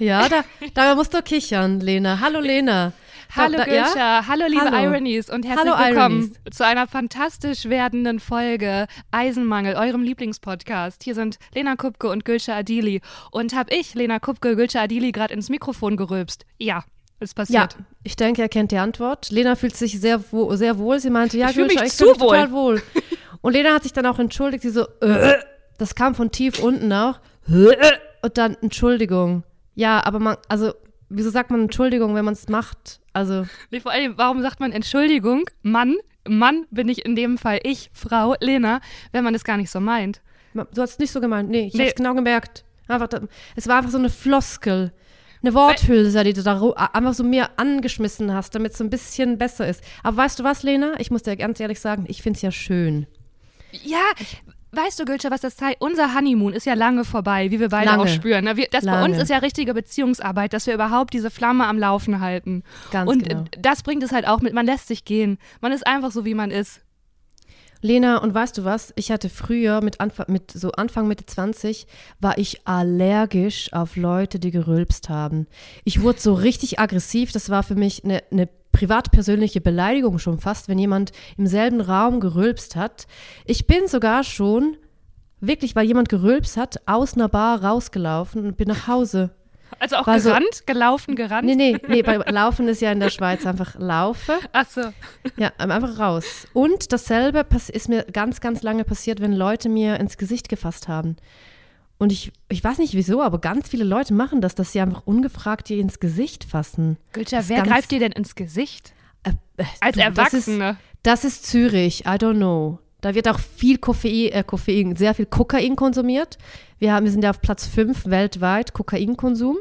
Ja, da, da musst du kichern, Lena. Hallo, Lena. Hallo da, Gülscha, ja? hallo liebe Hallo. Ironies und herzlich Hallo, willkommen Ironies. zu einer fantastisch werdenden Folge Eisenmangel, eurem Lieblingspodcast. Hier sind Lena Kupke und Gülscha Adili. Und hab ich, Lena Kupke, Gülscha Adili, gerade ins Mikrofon gerülpst? Ja, ist Ja, passiert. ich denke, er kennt die Antwort. Lena fühlt sich sehr, wo, sehr wohl. Sie meinte, ja, Ich fühl Gülscha, mich ich zu fühl mich total wohl. Und Lena hat sich dann auch entschuldigt. Sie so, äh, das kam von tief unten auch. Äh, Und dann Entschuldigung. Ja, aber man, also, wieso sagt man Entschuldigung, wenn man es macht? Also, Nee, vor allem, warum sagt man Entschuldigung, Mann? Mann bin ich in dem Fall ich, Frau, Lena, wenn man es gar nicht so meint. du hast es nicht so gemeint. Nee, ich Nee. hab's genau gemerkt. Einfach, es war einfach so eine Floskel. Eine Worthülse, die du da einfach so mir angeschmissen hast, damit es so ein bisschen besser ist. Aber weißt du was, Lena? Ich muss dir ganz ehrlich sagen, ich find's ja schön. Ja, weißt du, Gülscha, was das zeigt? Unser Honeymoon ist ja lange vorbei, wie wir beide Lange. auch spüren. ne? Wir, das bei Lange. uns ist ja richtige Beziehungsarbeit, dass wir überhaupt diese Flamme am Laufen halten. Ganz Und genau. äh, das bringt es halt auch mit, man lässt sich gehen. Man ist einfach so, wie man ist. Lena, und weißt du was? Ich hatte früher mit, Anfang, mit so Anfang Mitte 20 war ich allergisch auf Leute, die gerülpst haben. Ich wurde so richtig aggressiv. Das war für mich eine, eine privat-persönliche Beleidigung schon fast, wenn jemand im selben Raum gerülpst hat. Ich bin sogar schon wirklich, weil jemand gerülpst hat, aus einer Bar rausgelaufen und bin nach Hause. Also auch War so- gerannt, gelaufen, gerannt. Nee, nee, nee, bei Laufen ist ja in der Schweiz einfach Laufe. Ach so. Ja, einfach raus. Und dasselbe ist mir ganz, ganz lange passiert, wenn Leute mir ins Gesicht gefasst haben. Und ich, ich weiß nicht wieso, aber ganz viele Leute machen das, dass sie einfach ungefragt dir ins Gesicht fassen. Ist wer greift dir denn ins Gesicht? Äh, äh, Als du, Erwachsene. Das ist, das ist Zürich, I don't know. Da wird auch viel Koffein, äh, Koffein, sehr viel Kokain konsumiert. Wir, haben, wir sind ja auf Platz 5 weltweit Kokainkonsum.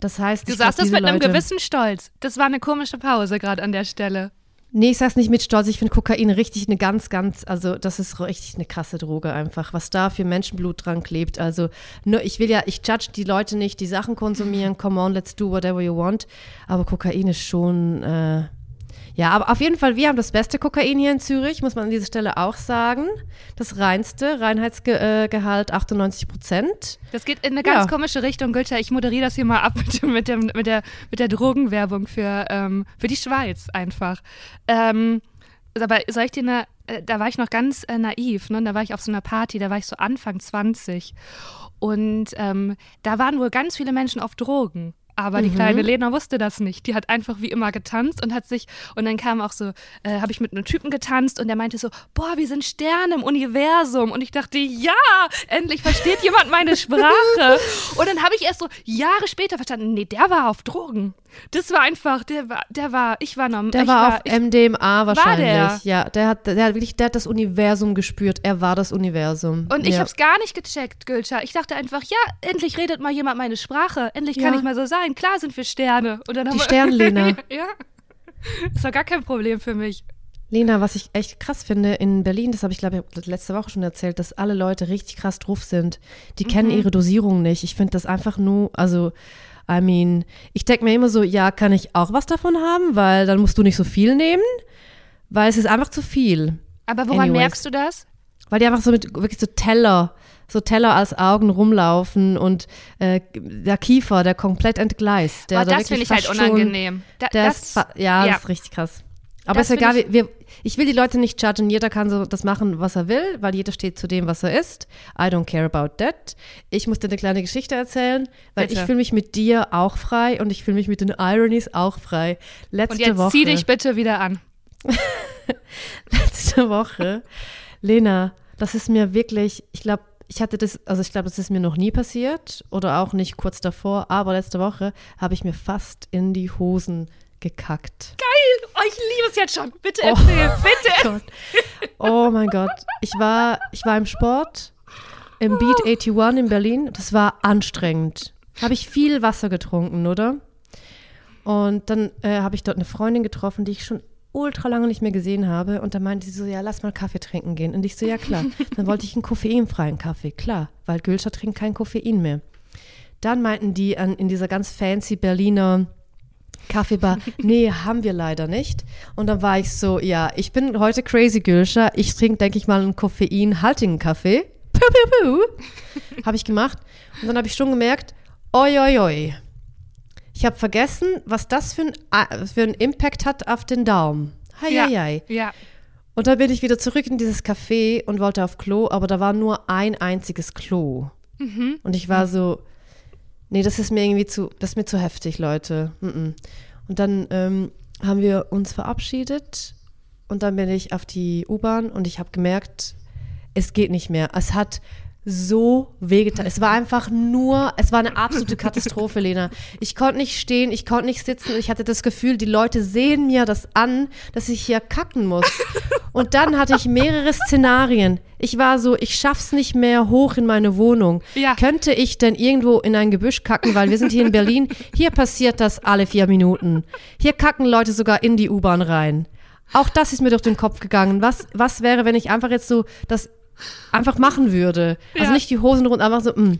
Das heißt, Du sagst das mit einem Leute- gewissen Stolz. Das war eine komische Pause gerade an der Stelle. Nee, ich sag's nicht mit Stolz. Ich finde Kokain richtig eine ganz, ganz, also das ist richtig eine krasse Droge einfach, was da für Menschenblut dran klebt. Also nur, ich will ja, ich judge die Leute nicht, die Sachen konsumieren. Come on, let's do whatever you want. Aber Kokain ist schon, äh, ja, aber auf jeden Fall, wir haben das beste Kokain hier in Zürich, muss man an dieser Stelle auch sagen. Das reinste, Reinheitsgehalt 98 Prozent. Das geht in eine ganz Ja. komische Richtung, Gülscha. Ich moderiere das hier mal ab mit, mit, dem, mit, der, mit der Drogenwerbung für, ähm, für die Schweiz einfach. Ähm, aber soll ich dir eine, äh, da war ich noch ganz äh, naiv, ne? Da war ich auf so einer Party, da war ich so Anfang 20. Und ähm, da waren wohl ganz viele Menschen auf Drogen. Aber die kleine Lena wusste das nicht. Die hat einfach wie immer getanzt und hat sich, und dann kam auch so, äh, habe ich mit einem Typen getanzt und der meinte so, boah, wir sind Sterne im Universum. Und ich dachte, ja, endlich versteht jemand meine Sprache. Und dann habe ich erst so Jahre später verstanden, nee, der war auf Drogen. Das war einfach, der war, der war, ich war normal. Der ich war auf ich, MDMA wahrscheinlich. der? Ja, der hat, der hat wirklich, der hat das Universum gespürt. Er war das Universum. Und ich ja. habe es gar nicht gecheckt, Gülscha. Ich dachte einfach, ja, endlich redet mal jemand meine Sprache. Endlich kann Ja. ich mal so sein. Klar sind wir Sterne. Und dann Die Sternlena. ja. Das war gar kein Problem für mich. Lena, was ich echt krass finde, in Berlin, das habe ich glaube ich letzte Woche schon erzählt, dass alle Leute richtig krass drauf sind. Die kennen ihre Dosierung nicht. Ich finde das einfach nur, also, I mean, ich denke mir immer so, ja, kann ich auch was davon haben, weil dann musst du nicht so viel nehmen, weil es ist einfach zu viel. Aber woran Anyways. merkst du das? Weil die einfach so mit wirklich so Teller, so Teller als Augen rumlaufen und äh, der Kiefer, der komplett entgleist. Der da das finde ich halt unangenehm. Da, das, ist, ja, ja. das ist richtig krass. Aber Das ist egal, wir, wir, ich will die Leute nicht judgen. Jeder kann so das machen, was er will, weil jeder steht zu dem, was er ist. I don't care about that. Ich muss dir eine kleine Geschichte erzählen, weil Bitte. ich fühle mich mit dir auch frei und ich fühle mich mit den Ironies auch frei. Letzte und jetzt Woche, zieh dich bitte wieder an. letzte Woche, Lena, das ist mir wirklich, ich glaube, ich hatte das, also ich glaube, das ist mir noch nie passiert oder auch nicht kurz davor, aber letzte Woche habe ich mir fast in die Hosen gekackt. Oh, ich liebe es jetzt schon. Bitte Oh. erzähl, bitte. Gott. Oh mein Gott. Ich war, ich war im Sport, im Beat 81 in Berlin. Das war anstrengend. Habe ich viel Wasser getrunken, oder? Und dann äh, habe ich dort eine Freundin getroffen, die ich schon ultra lange nicht mehr gesehen habe. Und dann meinte sie so, ja, lass mal Kaffee trinken gehen. Und ich so, ja klar. Dann wollte ich einen koffeinfreien Kaffee, klar, weil Gülscha trinkt kein Koffein mehr. Dann meinten die an, in dieser ganz fancy Berliner Kaffeebar, nee, haben wir leider nicht. Und dann war ich so, ja, ich bin heute crazy Gülscha. Ich trinke, denke ich mal, einen koffeinhaltigen Kaffee. Puh, puh, puh. Habe ich gemacht. Und dann habe ich schon gemerkt, oi, oi, oi. Ich habe vergessen, was das für, ein, für einen Impact hat auf den Daumen. Hei, Ja. hei, hei. Ja. Und dann bin ich wieder zurück in dieses Café und wollte auf Klo, aber da war nur ein einziges Klo. Mhm. Und ich war so, nee, das ist mir irgendwie zu, das ist mir zu heftig, Leute. Und dann ähm, haben wir uns verabschiedet und dann bin ich auf die U-Bahn und ich habe gemerkt, es geht nicht mehr. Es hat so wehgetan. Es war einfach nur, es war eine absolute Katastrophe, Lena. Ich konnte nicht stehen, ich konnte nicht sitzen. Ich hatte das Gefühl, die Leute sehen mir das an, dass ich hier kacken muss. Und dann hatte ich mehrere Szenarien. Ich war so, ich schaff's nicht mehr hoch in meine Wohnung. Ja. Könnte ich denn irgendwo in ein Gebüsch kacken, weil wir sind hier in Berlin. Hier passiert das alle vier Minuten. Hier kacken Leute sogar in die U-Bahn rein. Auch das ist mir durch den Kopf gegangen. Was, was wäre, wenn ich einfach jetzt so das einfach machen würde? Also Ja. nicht die Hosen runter, einfach so, mh.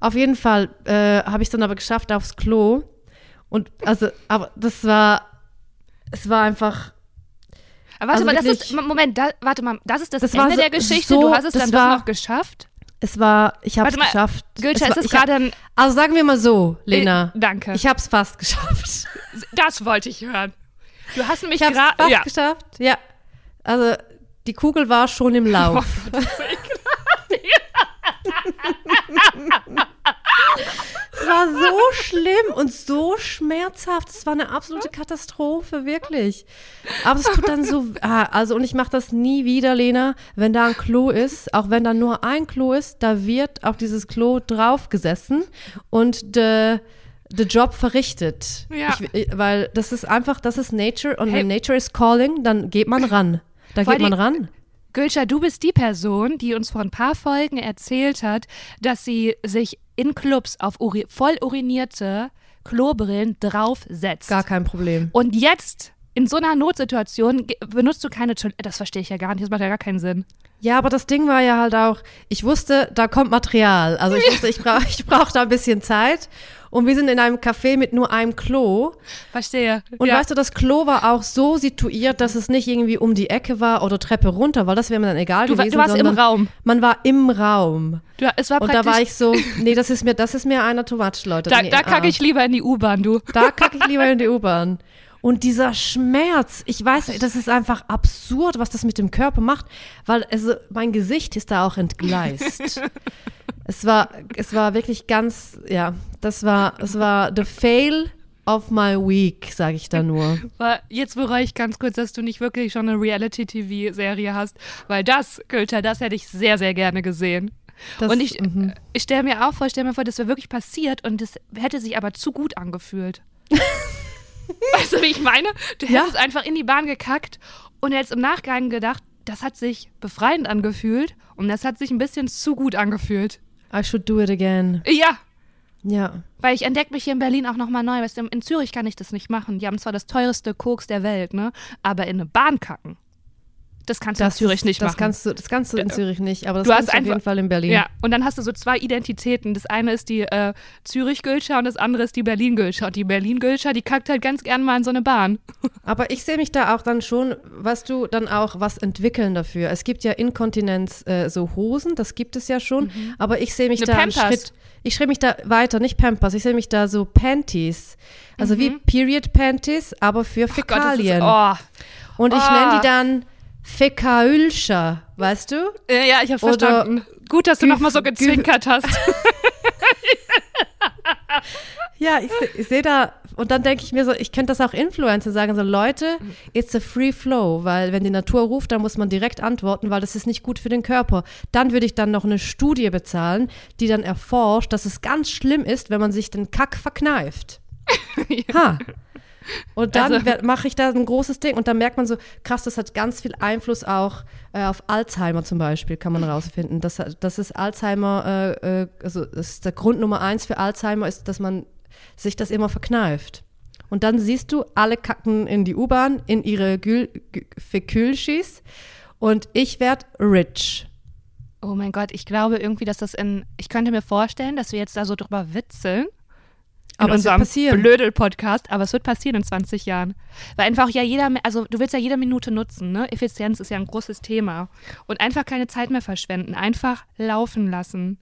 Auf jeden Fall äh, habe ich es dann aber geschafft aufs Klo. Und also, aber das war, es war einfach, Aber warte Also mal, das ist, Moment, da, warte mal, das ist das, Das Ende so- der Geschichte. so- du hast es dann war- doch noch geschafft. es war, ich habe es geschafft. Gülscha, Es ist war- gerade ein. Also sagen wir mal so, Lena. Äh, danke. Ich habe es fast geschafft. Das wollte ich hören. Du hast mich gerade. fast Ja. geschafft. Ja. Also die Kugel war schon im Lauf. es war so schlimm und so schmerzhaft. Es war eine absolute Katastrophe, wirklich. Aber es tut dann so. Ah, also, und ich mache das nie wieder, Lena. Wenn da ein Klo ist, auch wenn da nur ein Klo ist, da wird auf dieses Klo draufgesessen und der der Job verrichtet. Ja. Ich, weil das ist einfach, das ist Nature und Hey. wenn Nature is calling, dann geht man ran. Da Vor geht man ran. Gülscha, du bist die Person, die uns vor ein paar Folgen erzählt hat, dass sie sich in Clubs auf uri voll urinierte Klobrillen draufsetzt. Gar kein Problem. Und jetzt, in so einer Notsituation, benutzt du keine Toilette. Das verstehe ich ja gar nicht. Das macht ja gar keinen Sinn. Ja, aber das Ding war ja halt auch, ich wusste, da kommt Material. Also ich wusste, ich brauche ich brauch da ein bisschen Zeit. Und wir sind in einem Café mit nur einem Klo. Verstehe. Und ja. weißt du, das Klo war auch so situiert, dass es nicht irgendwie um die Ecke war oder Treppe runter, weil das wäre mir dann egal du, gewesen. du warst im Raum. Man war im Raum. Du, es war Und da war ich so, nee, das ist mir, das ist mir einer too much, Leute. da, nee, da kacke ah. ich lieber in die U-Bahn, du. Da kacke ich lieber in die U-Bahn. Und dieser Schmerz, ich weiß, das ist einfach absurd, was das mit dem Körper macht, weil also mein Gesicht ist da auch entgleist. es war, es war wirklich ganz, ja, das war, es war the fail of my week, sage ich da nur. Jetzt bereue ich ganz kurz, dass du nicht wirklich schon eine Reality-TV-Serie hast, weil das, Gülter, das hätte ich sehr, sehr gerne gesehen. Das, und ich, mhm. ich stelle mir auch vor, stell mir vor, das wäre wirklich passiert und das hätte sich aber zu gut angefühlt. weißt du, wie ich meine? Du Ja. hättest einfach in die Bahn gekackt und jetzt im Nachgang gedacht, das hat sich befreiend angefühlt und das hat sich ein bisschen zu gut angefühlt. I should do it again. Ja, Ja. weil ich entdecke mich hier in Berlin auch nochmal neu. Weißt du, in Zürich kann ich das nicht machen. Die haben zwar das teuerste Koks der Welt, ne? Aber in eine Bahn kacken, das kannst du Das in Zürich nicht das machen. Kannst du, das kannst du in Zürich nicht, aber das Du hast du auf jeden Fall in Berlin. Ja, und dann hast du so zwei Identitäten. Das eine ist die äh, Zürich-Gülscher und das andere ist die Berlin-Gülscher. Und die Berlin-Gülscher, die kackt halt ganz gern mal in so eine Bahn. Aber ich sehe mich da auch dann schon, was du dann auch was entwickeln dafür. Es gibt ja Inkontinenz äh, so Hosen, das gibt es ja schon, aber ich sehe mich Eine da einen Pampers. Schritt, ich schreibe mich da weiter, nicht Pampers, ich sehe mich da so Panties. Also wie Period Panties, aber für Gott, das Fäkalien. ist, oh. Und ich Oh. nenne die dann Fäkaülscher, weißt du? Ja, ich habe verstanden. Gut, dass du nochmal so gezwinkert hast. Ja, ich, ich sehe da, und dann denke ich mir so, ich könnte das auch Influencer sagen, so Leute, it's a free flow, weil wenn die Natur ruft, dann muss man direkt antworten, weil das ist nicht gut für den Körper. Dann würde ich dann noch eine Studie bezahlen, die dann erforscht, dass es ganz schlimm ist, wenn man sich den Kack verkneift. Ha. Und dann Also- mache ich da ein großes Ding und dann merkt man so, krass, das hat ganz viel Einfluss auch äh, auf Alzheimer zum Beispiel, kann man rausfinden. Das, das ist Alzheimer, äh, äh, also das ist der Grund Nummer eins für Alzheimer ist, dass man sich das immer verkneift. Und dann siehst du, alle kacken in die U-Bahn, in ihre Fäkülschis und ich werd rich. Oh mein Gott, ich glaube irgendwie, dass das in. Ich könnte mir vorstellen, dass wir jetzt da so drüber witzeln. Aber es wird passieren. Blödel-Podcast, aber es wird passieren in 20 Jahren. Weil einfach ja jeder, also du willst ja jede Minute nutzen, ne? Effizienz ist ja ein großes Thema. Und einfach keine Zeit mehr verschwenden, einfach laufen lassen.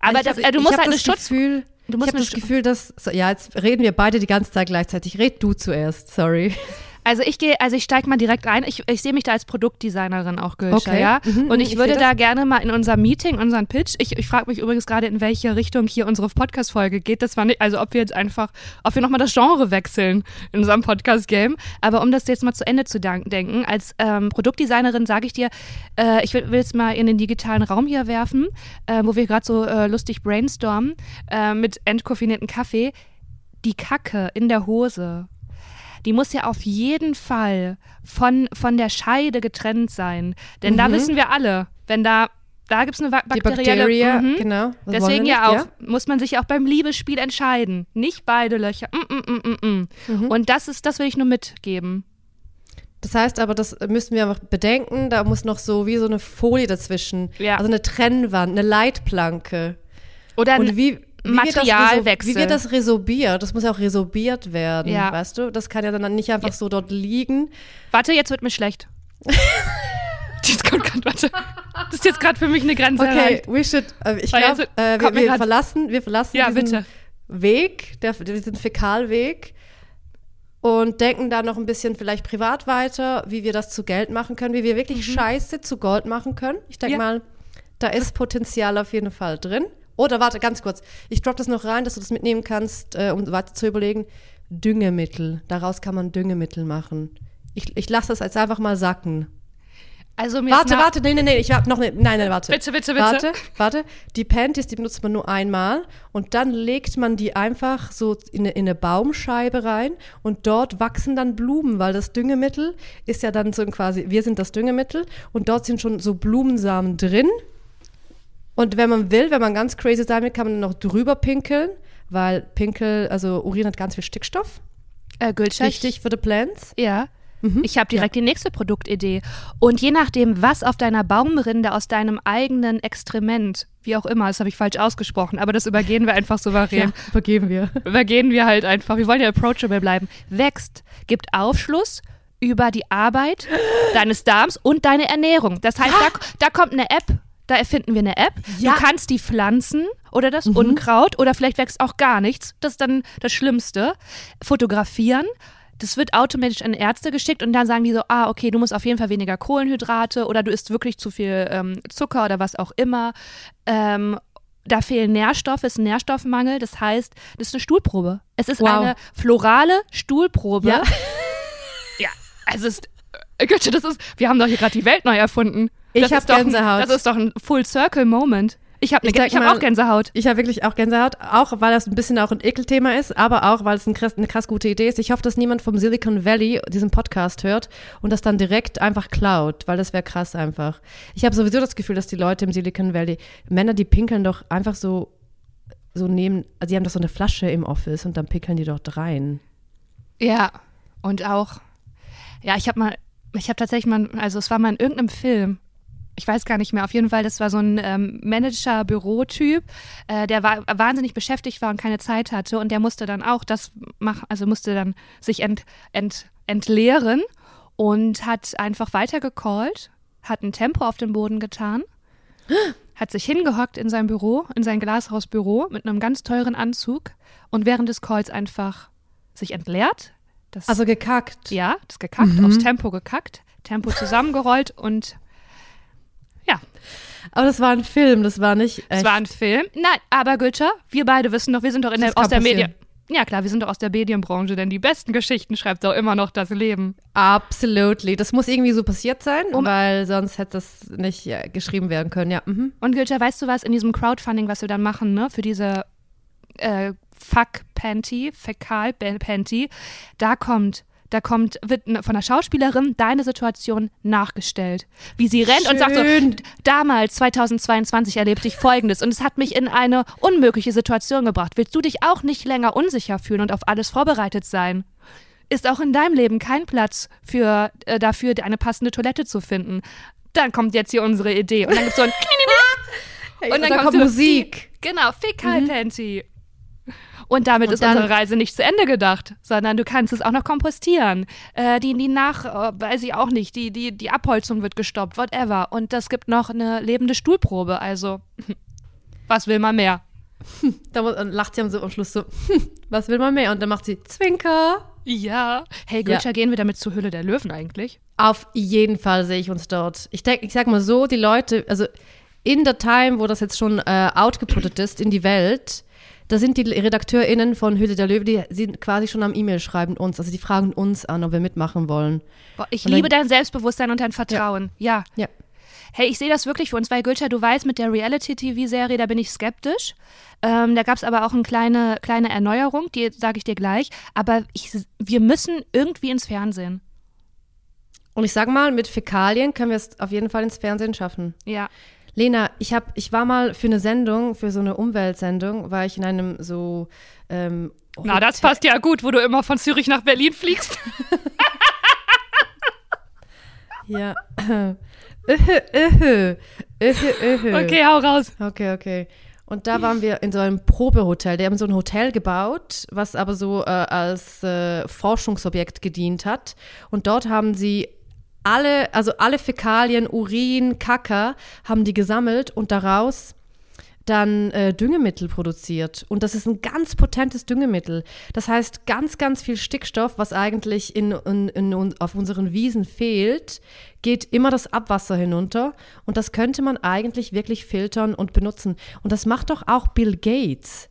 Aber ich das, hab- äh, du ich musst halt eine das Schutz. Gefühl, Du Ich musst habe mir das Gefühl, dass. Ja, jetzt reden wir beide die ganze Zeit gleichzeitig. Red du zuerst, sorry. Also ich gehe, also ich steige mal direkt ein. Ich, ich sehe mich da als Produktdesignerin auch, Gülscha, Okay. ja. Mhm, Und ich ich würde da gerne mal in unserem Meeting, unseren Pitch, ich, ich frage mich übrigens gerade, in welche Richtung hier unsere Podcast-Folge geht. Das war nicht, also ob wir jetzt einfach, ob wir nochmal das Genre wechseln in unserem Podcast-Game. Aber um das jetzt mal zu Ende zu denken, als ähm, Produktdesignerin sage ich dir, äh, ich will es mal in den digitalen Raum hier werfen, äh, wo wir gerade so äh, lustig brainstormen äh, mit entkoffinierten Kaffee. Die Kacke in der Hose die muss ja auf jeden Fall von, von der Scheide getrennt sein. Denn da wissen wir alle, wenn da, da gibt es eine ba Die bakterielle... Bakterie, Mhm. genau. Wollen Deswegen ja auch, muss man sich auch beim Liebesspiel entscheiden. Nicht beide Löcher. Mm, mm, mm, mm, mm. Mhm. Und das ist, das will ich nur mitgeben. Das heißt aber, das müssen wir einfach bedenken, da muss noch so wie so eine Folie dazwischen. Ja. Also eine Trennwand, eine Leitplanke. Oder Und wie, Materialwechsel. reso- Wie wird das resorbiert? Das muss ja auch resorbiert werden, Ja. weißt du? Das kann ja dann nicht einfach so dort liegen. Warte, jetzt wird mir schlecht. jetzt kommt grad, warte. Das ist jetzt gerade für mich eine Grenze Okay, erreicht. we should, äh, ich glaube, äh, wir, wir verlassen, wir verlassen Ja, diesen bitte. Weg, der, diesen Fäkalweg und denken da noch ein bisschen vielleicht privat weiter, wie wir das zu Geld machen können, wie wir wirklich Scheiße zu Gold machen können. Ich denke Mhm. Ja. mal, da ist Potenzial auf jeden Fall drin. Oder warte, ganz kurz. Ich drop das noch rein, dass du das mitnehmen kannst, äh, um weiter zu überlegen. Düngemittel. Daraus kann man Düngemittel machen. Ich, ich lasse das jetzt einfach mal sacken. Also mir Warte, warte, nee, nee, nee, ich habe noch eine, nein, nein, warte. Bitte, bitte, bitte. Warte, warte. Die Panties, die benutzt man nur einmal und dann legt man die einfach so in eine, in eine Baumscheibe rein und dort wachsen dann Blumen, weil das Düngemittel ist ja dann so quasi, wir sind das Düngemittel und dort sind schon so Blumensamen drin. Und wenn man will, wenn man ganz crazy sein will, kann man noch drüber pinkeln, weil Pinkel, also Urin hat ganz viel Stickstoff. äh, Gülscha, ich- Wichtig für die Plants. Ja. Mhm. Ich habe direkt die nächste Produktidee. Und je nachdem, was auf deiner Baumrinde aus deinem eigenen Extrement, wie auch immer, das habe ich falsch ausgesprochen, aber das übergehen wir einfach souverän. übergeben wir. Übergehen wir halt einfach. Wir wollen ja approachable bleiben. Wächst, gibt Aufschluss über die Arbeit deines Darms und deine Ernährung. Das heißt, da, da kommt eine App. Da erfinden wir eine App. Ja. Mhm. Du kannst die pflanzen oder das Unkraut oder vielleicht wächst auch gar nichts. Das ist dann das Schlimmste. Fotografieren. Das wird automatisch an Ärzte geschickt und dann sagen die so, ah, okay, du musst auf jeden Fall weniger Kohlenhydrate oder du isst wirklich zu viel ähm, Zucker oder was auch immer. Ähm, da fehlen Nährstoffe, es ist ein Nährstoffmangel. Das heißt, das ist eine Stuhlprobe. Es ist Wow. eine florale Stuhlprobe. Ja. Ja, also es ist, äh, Götze, das ist, wir haben doch hier gerade die Welt neu erfunden. Ich Das hab ist doch ein- Gänsehaut. Das ist doch ein Full Circle Moment. Ich habe Ich ich hab auch Gänsehaut. Ich habe wirklich auch Gänsehaut, auch weil das ein bisschen auch ein Ekelthema ist, aber auch weil es ein krass, eine krass gute Idee ist. Ich hoffe, dass niemand vom Silicon Valley diesen Podcast hört und das dann direkt einfach klaut, weil das wäre krass einfach. Ich habe sowieso das Gefühl, dass die Leute im Silicon Valley, Männer, die pinkeln doch einfach so, so neben, also die haben doch so eine Flasche im Office und dann pinkeln die dort rein. Ja, und auch, ja, ich habe mal, ich habe tatsächlich mal, also es war mal in irgendeinem Film, ich weiß gar nicht mehr, auf jeden Fall, das war so ein ähm, Manager-Bürotyp, äh, der war wahnsinnig beschäftigt war und keine Zeit hatte und der musste dann auch das machen, also musste dann sich ent, ent, entleeren und hat einfach weitergecallt, hat ein Tempo auf den Boden getan, hat sich hingehockt in sein Büro, in sein Glashausbüro mit einem ganz teuren Anzug und während des Calls einfach sich entleert. Das, Also gekackt. ja, das gekackt, aufs Tempo gekackt, Tempo zusammengerollt und ja, Aber das war ein Film, das war nicht es echt. war ein Film. Nein, aber Gülscha, wir beide wissen doch, wir sind doch der, aus der. Medien. Ja klar, wir sind doch aus der Medienbranche, denn die besten Geschichten schreibt doch immer noch das Leben. Absolutely. Das muss irgendwie so passiert sein, Um- weil sonst hätte das nicht ja, geschrieben werden können. Ja. Mhm. Und Gülscha, weißt du was, in diesem Crowdfunding, was wir dann machen, ne, für diese äh, Fuck-Panty, Fäkal-Panty, da kommt, da kommt, wird von der Schauspielerin deine Situation nachgestellt. Wie sie rennt und sagt so, Schön. damals, 2022, erlebte ich Folgendes und es hat mich in eine unmögliche Situation gebracht. Willst du dich auch nicht länger unsicher fühlen und auf alles vorbereitet sein? Ist auch in deinem Leben kein Platz für, äh, dafür, eine passende Toilette zu finden? Dann kommt jetzt hier unsere Idee. Und dann gibt's so ein Und dann da kommt kommt so- Musik. Genau, Fäkalpanty. Und damit Und ist unsere Reise nicht zu Ende gedacht, sondern du kannst es auch noch kompostieren. Äh, die, die nach, äh, weiß ich auch nicht, die, die, die Abholzung wird gestoppt, whatever. Und das gibt noch eine lebende Stuhlprobe. Also, was will man mehr? hm, da lacht sie am, Schluss so, hm, was will man mehr? Und dann macht sie Zwinker. Ja. Hey, Gülscha, gehen wir damit zur Höhle der Löwen eigentlich? Auf jeden Fall sehe ich uns dort. Ich denke, ich sag mal so, die Leute, also in der Time, wo das jetzt schon äh, outgeputtet ist in die Welt, da sind die RedakteurInnen von Höhle der Löwe, die sind quasi schon am E-Mail schreiben uns. Also die fragen uns an, ob wir mitmachen wollen. Boah, ich Und dann- liebe dein Selbstbewusstsein und dein Vertrauen. Ja. Ja. Hey, ich sehe das wirklich für uns, weil Gülscha, du weißt, mit der Reality-TV-Serie, da bin ich skeptisch. Ähm, da gab es aber auch eine kleine, kleine Erneuerung, die sage ich dir gleich. Aber ich, wir müssen irgendwie ins Fernsehen. Und ich sag mal, mit Fäkalien können wir es auf jeden Fall ins Fernsehen schaffen. Ja. Lena, ich hab, ich war mal für eine Sendung, für so eine Umweltsendung, war ich in einem so ähm, Na, das passt ja gut, wo du immer von Zürich nach Berlin fliegst. Ja. Öhö. Öhö, öhö. Okay, hau raus. Okay, okay. Und da waren wir in so einem Probehotel. Die haben so ein Hotel gebaut, was aber so äh, als äh, Forschungsobjekt gedient hat. Und dort haben sie alle, also alle Fäkalien, Urin, Kacker, haben die gesammelt und daraus dann äh, Düngemittel produziert. Und das ist ein ganz potentes Düngemittel. Das heißt, ganz, ganz viel Stickstoff, was eigentlich in, in, in, auf unseren Wiesen fehlt, geht immer das Abwasser hinunter. Und das könnte man eigentlich wirklich filtern und benutzen. Und das macht doch auch Bill Gates,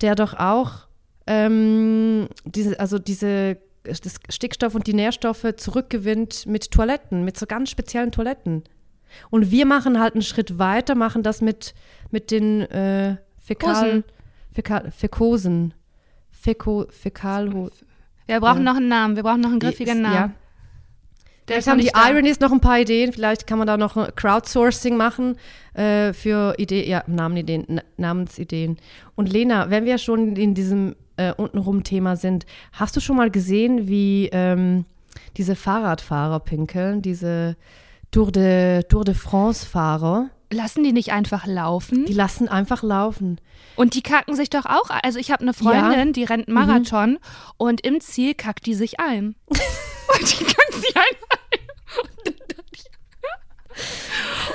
der doch auch ähm, diese, also diese das Stickstoff und die Nährstoffe zurückgewinnt mit Toiletten, mit so ganz speziellen Toiletten. Und wir machen halt einen Schritt weiter, machen das mit, mit den äh, Fäkal. Fäkal, Fäkosen. Fäko, Fäkalho. Wir brauchen Ja. noch einen Namen. Wir brauchen noch einen griffigen Namen. Ja. Vielleicht haben die. Ironies noch ein paar Ideen. Vielleicht kann man da noch ein Crowdsourcing machen äh, für Ideen, ja, Namenideen, Na- Namensideen. Und Lena, wenn wir schon in diesem äh, untenrum Thema sind, hast du schon mal gesehen, wie ähm, diese Fahrradfahrer pinkeln, diese Tour de, Tour de France-Fahrer? Lassen die nicht einfach laufen? Die lassen einfach laufen. Und die kacken sich doch auch ein. Also ich habe eine Freundin, die rennt einen Marathon und im Ziel kackt die sich ein. und die kackt sich ein.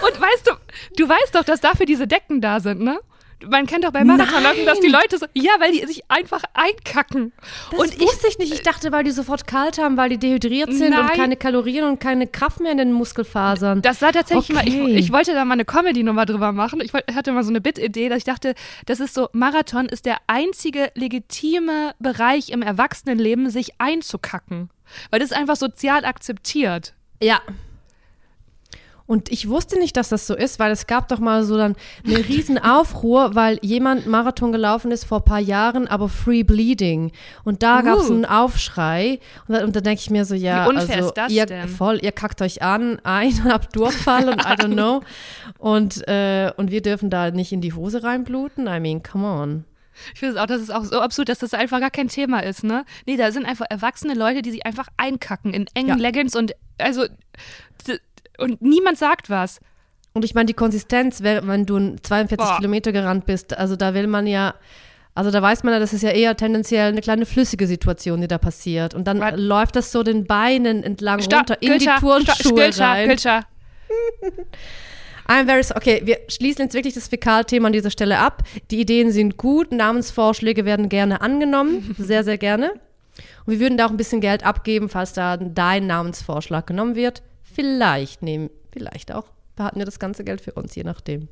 Und weißt du, du weißt doch, dass dafür diese Decken da sind, ne? Man kennt doch bei Marathonläufen, dass die. Leute so, ja, weil die sich einfach einkacken. Das und ich, wusste ich nicht. Ich dachte, weil die sofort kalt haben, weil die dehydriert sind und Nein. keine Kalorien und keine Kraft mehr in den Muskelfasern. das war tatsächlich mal, ich, Okay. ich wollte da mal eine Comedy-Nummer drüber machen. Ich hatte mal so eine Bit-Idee, dass ich dachte, das ist so, Marathon ist der einzige legitime Bereich im Erwachsenenleben, sich einzukacken. Weil das ist einfach sozial akzeptiert. Ja. Und ich wusste nicht, dass das so ist, weil es gab doch mal so dann eine riesen Aufruhr, weil jemand Marathon gelaufen ist vor ein paar Jahren, aber Free Bleeding. Und da gab es Uh. einen Aufschrei. Und da, denke ich mir so, ja, also ihr denn? voll, ihr kackt euch an, ein, habt Durchfall und I don't know. Und, äh, und wir dürfen da nicht in die Hose reinbluten. I mean, come on. Ich finde es auch, das ist auch so absurd, dass das einfach gar kein Thema ist, ne? Nee, da sind einfach erwachsene Leute, die sich einfach einkacken in engen Ja. Leggings und also und niemand sagt was. Und ich meine, die Konsistenz, wenn du ein 42 Boah. Kilometer gerannt bist, also da will man ja, also da weiß man ja, das ist ja eher tendenziell eine kleine flüssige Situation, die da passiert. Und dann Was? läuft das so den Beinen entlang Stopp, runter in die Gülscha, Turnschuhe Gülscha, rein. Gülscha. I'm very okay, wir schließen jetzt wirklich das Fäkalthema an dieser Stelle ab. Die Ideen sind gut, Namensvorschläge werden gerne angenommen, sehr, sehr gerne. Und wir würden da auch ein bisschen Geld abgeben, falls da dein Namensvorschlag genommen wird. Vielleicht nehmen, vielleicht auch behalten wir das ganze Geld für uns, je nachdem.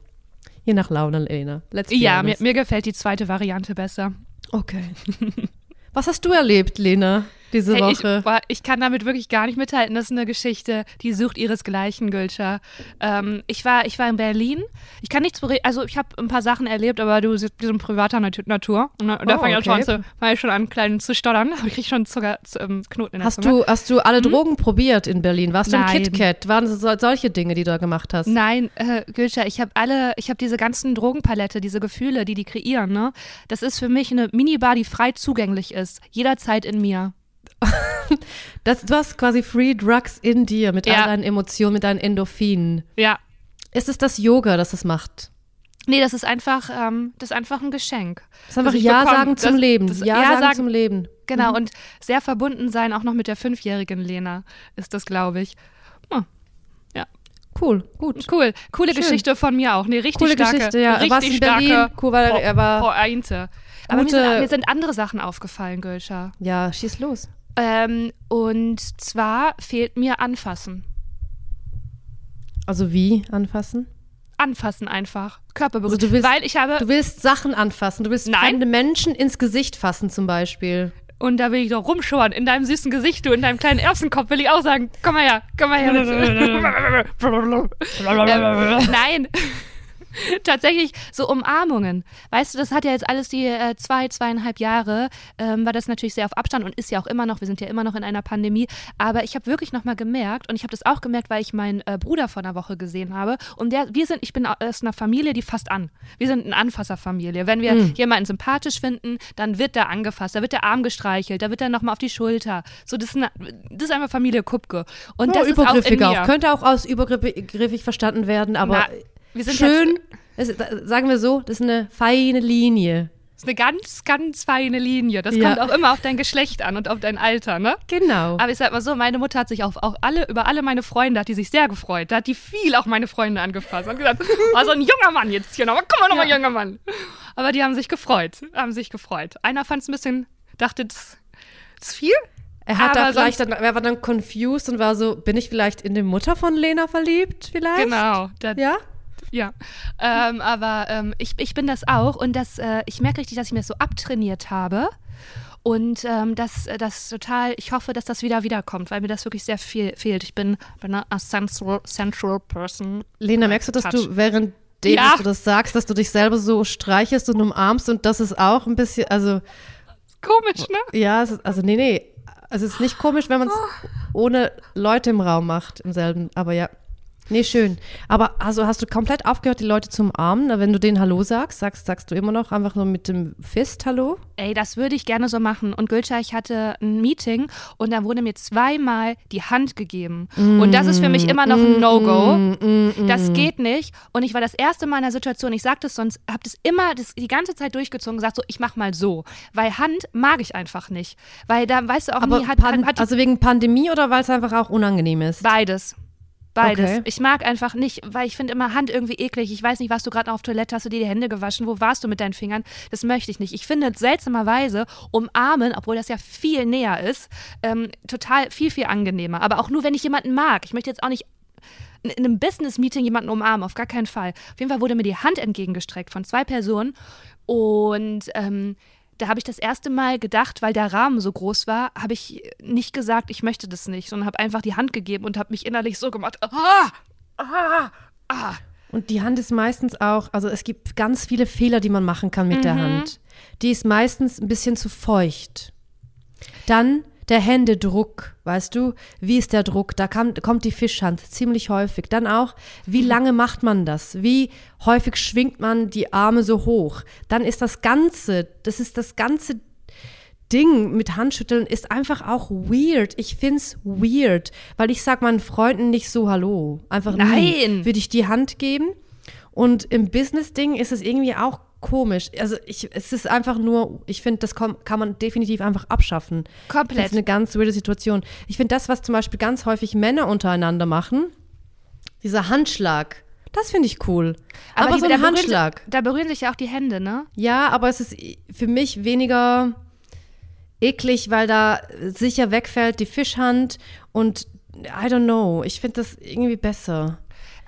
Je nach Laune, Elena. Ja, mir, mir gefällt die zweite Variante besser. Okay. Was hast du erlebt, Lena, diese Hey, ich, Woche? boah, ich kann damit wirklich gar nicht mithalten. Das ist eine Geschichte, die sucht ihresgleichen, Gülscha. Ähm, ich, war, ich war in Berlin. Ich kann nichts berichten. Also, ich habe ein paar Sachen erlebt, aber du bist sind privater Nat Natur. Und da, da Oh, fange ich zu, fang ich schon an, klein zu stottern. Aber ich kriege schon Zucker, zu, ähm, Knoten in der hast, Zunge. du, hast du alle Drogen probiert in Berlin? Warst du im Hm? Nein. KitKat? Waren es so, solche Dinge, die du da gemacht hast? Nein, äh, Gülscha, ich habe alle, ich habe diese ganzen Drogenpalette, diese Gefühle, die die kreieren, ne? Das ist für mich eine Minibar, die frei zugänglich ist. Jederzeit in mir. Das, du hast quasi Free Drugs in dir, mit Ja. all deinen Emotionen, mit deinen Endorphinen. Ja. Ist es das Yoga, das es macht? Nee, das ist einfach, ähm, das ist einfach ein Geschenk. Das ist einfach ich Ja bekomme. sagen zum Das- Leben. das- ja, Ja sagen sagen- zum Leben. Genau, und sehr verbunden sein, auch noch mit der fünfjährigen Lena, ist das, glaube ich. cool, gut. Cool, coole Schön. Geschichte von mir auch. Eine richtig Coole starke, Geschichte, ja. richtig Warst in starke Berlin? Cool, weil er war- Pointe. Aber mir sind, mir sind andere Sachen aufgefallen, Gülscha. Ja, schieß los. Ähm, und zwar fehlt mir Anfassen. Also wie anfassen? Anfassen einfach. Körperberührung. Also du willst- Weil ich habe, Du willst Sachen anfassen. Du willst Nein. fremde Menschen ins Gesicht fassen zum Beispiel. und da will ich doch rumschauern, in deinem süßen Gesicht, du, in deinem kleinen Erbsenkopf, will ich auch sagen, komm mal her, komm mal her. ähm, nein. Tatsächlich so Umarmungen. Weißt du, das hat ja jetzt alles die äh, zwei, zweieinhalb Jahre, ähm, war das natürlich sehr auf Abstand und ist ja auch immer noch, wir sind ja immer noch in einer Pandemie. Aber ich habe wirklich nochmal gemerkt und ich habe das auch gemerkt, weil ich meinen äh, Bruder vor einer Woche gesehen habe. Und der, wir sind, ich bin aus einer Familie, die fasst an. Wir sind eine Anfasserfamilie. Wenn wir jemanden sympathisch finden, dann wird der angefasst, da wird der Arm gestreichelt, da wird er nochmal auf die Schulter. So, das ist, eine, das ist einfach Familie Kupke. Und das oh, ist auch in mir. auch. Könnte auch als übergriffig verstanden werden, aber Na, schön. Es, sagen wir so, das ist eine feine Linie. Das ist eine ganz, ganz feine Linie. Das Ja. kommt auch immer auf dein Geschlecht an und auf dein Alter, ne? Genau. Aber ich sag mal so, meine Mutter hat sich auf auch alle, über alle meine Freunde, hat die sich sehr gefreut. Da hat die viel auch meine Freunde angefasst und gesagt, oh, so ein junger Mann jetzt hier nochmal, komm mal nochmal, Ja. junger Mann. Aber die haben sich gefreut, haben sich gefreut. Einer fand es ein bisschen, dachte, das das ist viel. er hat da vielleicht dann, er war dann confused und war so, bin ich vielleicht in die Mutter von Lena verliebt vielleicht? Genau. Da, Ja? Ja, ähm, aber ähm, ich, ich bin das auch und das, äh, ich merke richtig, dass ich mir das so abtrainiert habe. Und ähm, das, äh, das total, ich hoffe, dass das wieder wiederkommt, weil mir das wirklich sehr viel fehlt. Ich bin, bin eine sensual, sensual person. Lena, merkst du, dass Touch. du während Ja. dass du das sagst, dass du dich selber so streichelst und umarmst und das ist auch ein bisschen, also Komisch, ne? ja, ist, also nee, nee, es ist nicht komisch, wenn man es Oh. ohne Leute im Raum macht, im selben, aber ja. Nee, schön. Aber also hast du komplett aufgehört, die Leute zu umarmen? Wenn du denen Hallo sagst, sagst, sagst du immer noch einfach nur mit dem Fist Hallo? Ey, das würde ich gerne so machen. Und Gülscha, ich hatte ein Meeting und da wurde mir zweimal die Hand gegeben. Und das ist für mich immer noch ein No-Go. Das geht nicht. Und ich war das erste Mal in der Situation, ich sag das sonst, hab das immer das, die ganze Zeit durchgezogen, gesagt so, ich mach mal so. Weil Hand mag ich einfach nicht. Weil da weißt du auch Aber nie, hat, Pan hat, hat also wegen Pandemie oder weil es einfach auch unangenehm ist? Beides. Beides. Okay. Ich mag einfach nicht, weil ich finde immer Hand irgendwie eklig. Ich weiß nicht, warst du gerade auf Toilette, hast du dir die Hände gewaschen, wo warst du mit deinen Fingern? Das möchte ich nicht. Ich finde seltsamerweise umarmen, obwohl das ja viel näher ist, ähm, total viel, viel angenehmer. Aber auch nur, wenn ich jemanden mag. Ich möchte jetzt auch nicht in in einem Business-Meeting jemanden umarmen, auf gar keinen Fall. Auf jeden Fall wurde mir die Hand entgegengestreckt von zwei Personen und ähm, da habe ich das erste Mal gedacht, weil der Rahmen so groß war, habe ich nicht gesagt, ich möchte das nicht, sondern habe einfach die Hand gegeben und habe mich innerlich so gemacht. Ah, ah, ah. Und die Hand ist meistens auch, also es gibt ganz viele Fehler, die man machen kann mit der Hand. Die ist meistens ein bisschen zu feucht. Dann der Händedruck, weißt du, wie ist der Druck? Da kam, kommt die Fischhand ziemlich häufig. Dann auch, wie lange macht man das? Wie häufig schwingt man die Arme so hoch? Dann ist das Ganze, das ist das ganze Ding mit Handschütteln ist einfach auch weird. Ich find's weird, weil ich sag meinen Freunden nicht so Hallo. Einfach. Nein. Würde ich die Hand geben. Und im Business-Ding ist es irgendwie auch komisch. Also ich, es ist einfach nur, ich finde, das kann man definitiv einfach abschaffen. Komplett. Das ist eine ganz weirde Situation. Ich finde das, was zum Beispiel ganz häufig Männer untereinander machen, dieser Handschlag, das finde ich cool. Aber, die- so ein berühren Handschlag. Si- da berühren sich ja auch die Hände, ne? Ja, aber es ist für mich weniger eklig, weil da sicher wegfällt die Fischhand und I don't know. Ich finde das irgendwie besser.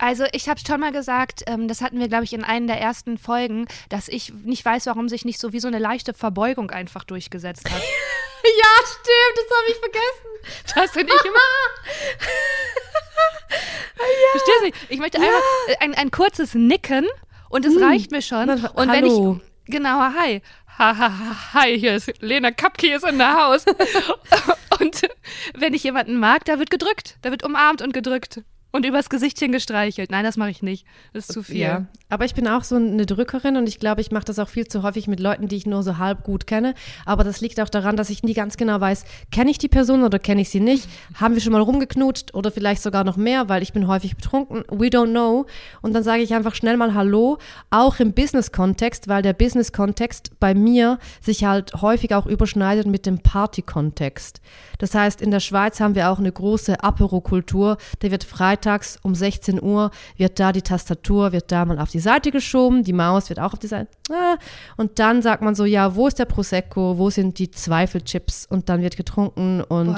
Also ich habe schon mal gesagt, ähm, das hatten wir, glaube ich, in einer der ersten Folgen, dass ich nicht weiß, warum sich nicht so wie so eine leichte Verbeugung einfach durchgesetzt hat. Ja, stimmt, das habe ich vergessen. Das finde ich immer. Verstehst du? Ich möchte einfach äh, ein, ein kurzes Nicken und es reicht mir schon. Dann- Und wenn hallo. ich genau, hi. Ha, ha, ha, hi, hier ist Lena Kapke ist in der Haus. und wenn ich jemanden mag, da wird gedrückt, da wird umarmt und gedrückt und übers Gesichtchen gestreichelt. Nein, das mache ich nicht. Das ist zu viel. Ja, aber ich bin auch so eine Drückerin und ich glaube, ich mache das auch viel zu häufig mit Leuten, die ich nur so halb gut kenne. Aber das liegt auch daran, dass ich nie ganz genau weiß, kenne ich die Person oder kenne ich sie nicht? Haben wir schon mal rumgeknutscht oder vielleicht sogar noch mehr, weil ich bin häufig betrunken. We don't know. Und dann sage ich einfach schnell mal Hallo, auch im Business-Kontext, weil der Business-Kontext bei mir sich halt häufig auch überschneidet mit dem Party-Kontext. Das heißt, in der Schweiz haben wir auch eine große Apero-Kultur. Der wird freitags freitags um 16 Uhr wird da die Tastatur, wird da mal auf die Seite geschoben, die Maus wird auch auf die Seite. Ah, und dann sagt man so, ja, wo ist der Prosecco, wo sind die Zweifelchips? Und dann wird getrunken und Boah,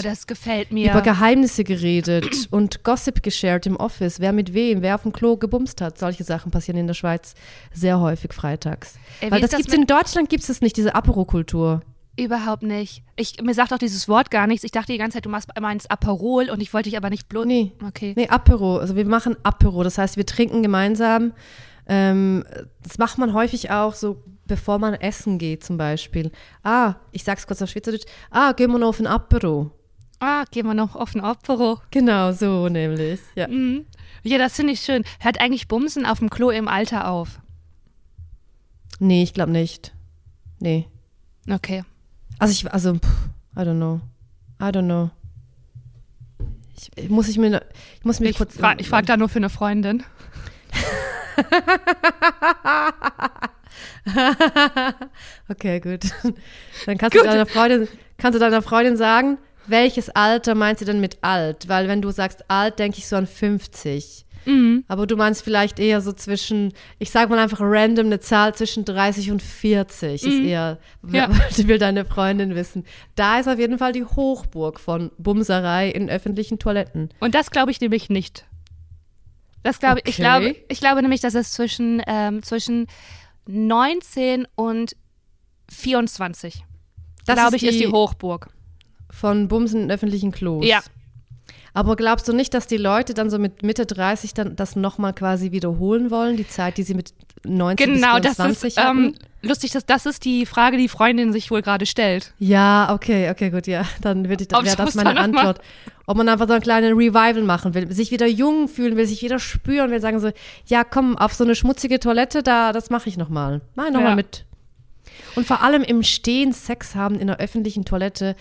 über Geheimnisse geredet und Gossip geshared im Office, wer mit wem, wer auf dem Klo gebumst hat. Solche Sachen passieren in der Schweiz sehr häufig freitags. Ey, Weil das das gibt's in Deutschland gibt es nicht, diese Apero-Kultur. Überhaupt nicht. Ich, mir sagt auch dieses Wort gar nichts. Ich dachte die ganze Zeit, du machst meinst Aperol und ich wollte dich aber nicht bloß. Nee. Okay. Nee, Apero. Also wir machen Apero. Das heißt, wir trinken gemeinsam. Ähm, das macht man häufig auch so, bevor man essen geht zum Beispiel. Ah, ich sag's kurz auf Schweizerdeutsch. Ah, gehen wir noch auf ein Apero. Ah, gehen wir noch auf ein Apero. Genau, so nämlich. Ja. Mhm. Ja, das finde ich schön. Hört eigentlich Bumsen auf dem Klo im Alter auf? Nee, ich glaube nicht. Nee. Okay. Also ich, also, pff, I don't know. I don't know. Ich, ich muss ich mir, ich muss mir Ich, kurz. fra ich frage da nur für eine Freundin. Okay, gut. Dann kannst du Gut. deiner Freundin, kannst du deiner Freundin sagen, welches Alter meinst du denn mit alt? Weil wenn du sagst alt, denke ich so an 50. Mhm. Aber du meinst vielleicht eher so zwischen, ich sage mal einfach random eine Zahl zwischen 30 und 40 ist eher, Mhm. Ja. will deine Freundin wissen. Da ist auf jeden Fall die Hochburg von Bumserei in öffentlichen Toiletten. Und das glaube ich nämlich nicht. Das glaube ich Okay. glaube ich glaube nämlich, dass es zwischen ähm, zwischen 19 und 24. Das glaube ich ist die- die Hochburg. Von Bumsen in öffentlichen Klos. Ja. Aber glaubst du nicht, dass die Leute dann so mit Mitte 30 dann das nochmal quasi wiederholen wollen, die Zeit, die sie mit 19 Genau, bis das 24 ist hatten? ähm, lustig, dass das ist die Frage, die Freundin sich wohl gerade stellt. Ja, okay, okay, gut, ja. Dann wird ich, wäre das meine Antwort. Ob man einfach so einen kleinen Revival machen will, sich wieder jung fühlen will, sich wieder spüren will, sagen so, ja, komm, auf so eine schmutzige Toilette, da, das mache ich nochmal. Mach nochmal Ja. mit. Und vor allem im Stehen Sex haben in der öffentlichen Toilette.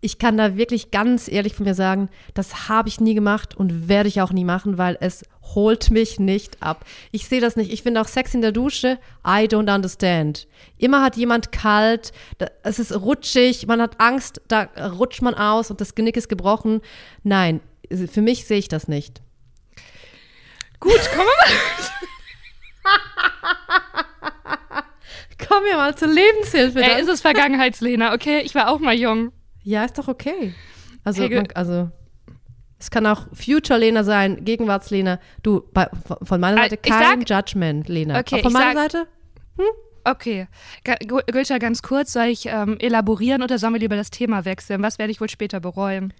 Ich kann da wirklich ganz ehrlich von mir sagen, das habe ich nie gemacht und werde ich auch nie machen, weil es holt mich nicht ab. Ich sehe das nicht. Ich finde auch Sex in der Dusche, I don't understand. Immer hat jemand kalt, da, es ist rutschig, man hat Angst, da rutscht man aus und das Genick ist gebrochen. Nein, für mich sehe ich das nicht. Gut, kommen wir mal. Kommen wir mal zur Lebenshilfe. Ey, dann. ist es Vergangenheitslena, okay? Ich war auch mal jung. Ja, ist doch okay. Also, man, also es kann auch Future-Lena sein, Gegenwarts-Lena. Du, bei, von- meiner Also, Seite kein sag- Judgment, Lena. Okay, Auch von meiner sag- Seite? Okay. Ga- Gu- Gülscha, ganz kurz, soll ich ähm, elaborieren oder sollen wir lieber das Thema wechseln? Was werde ich wohl später bereuen?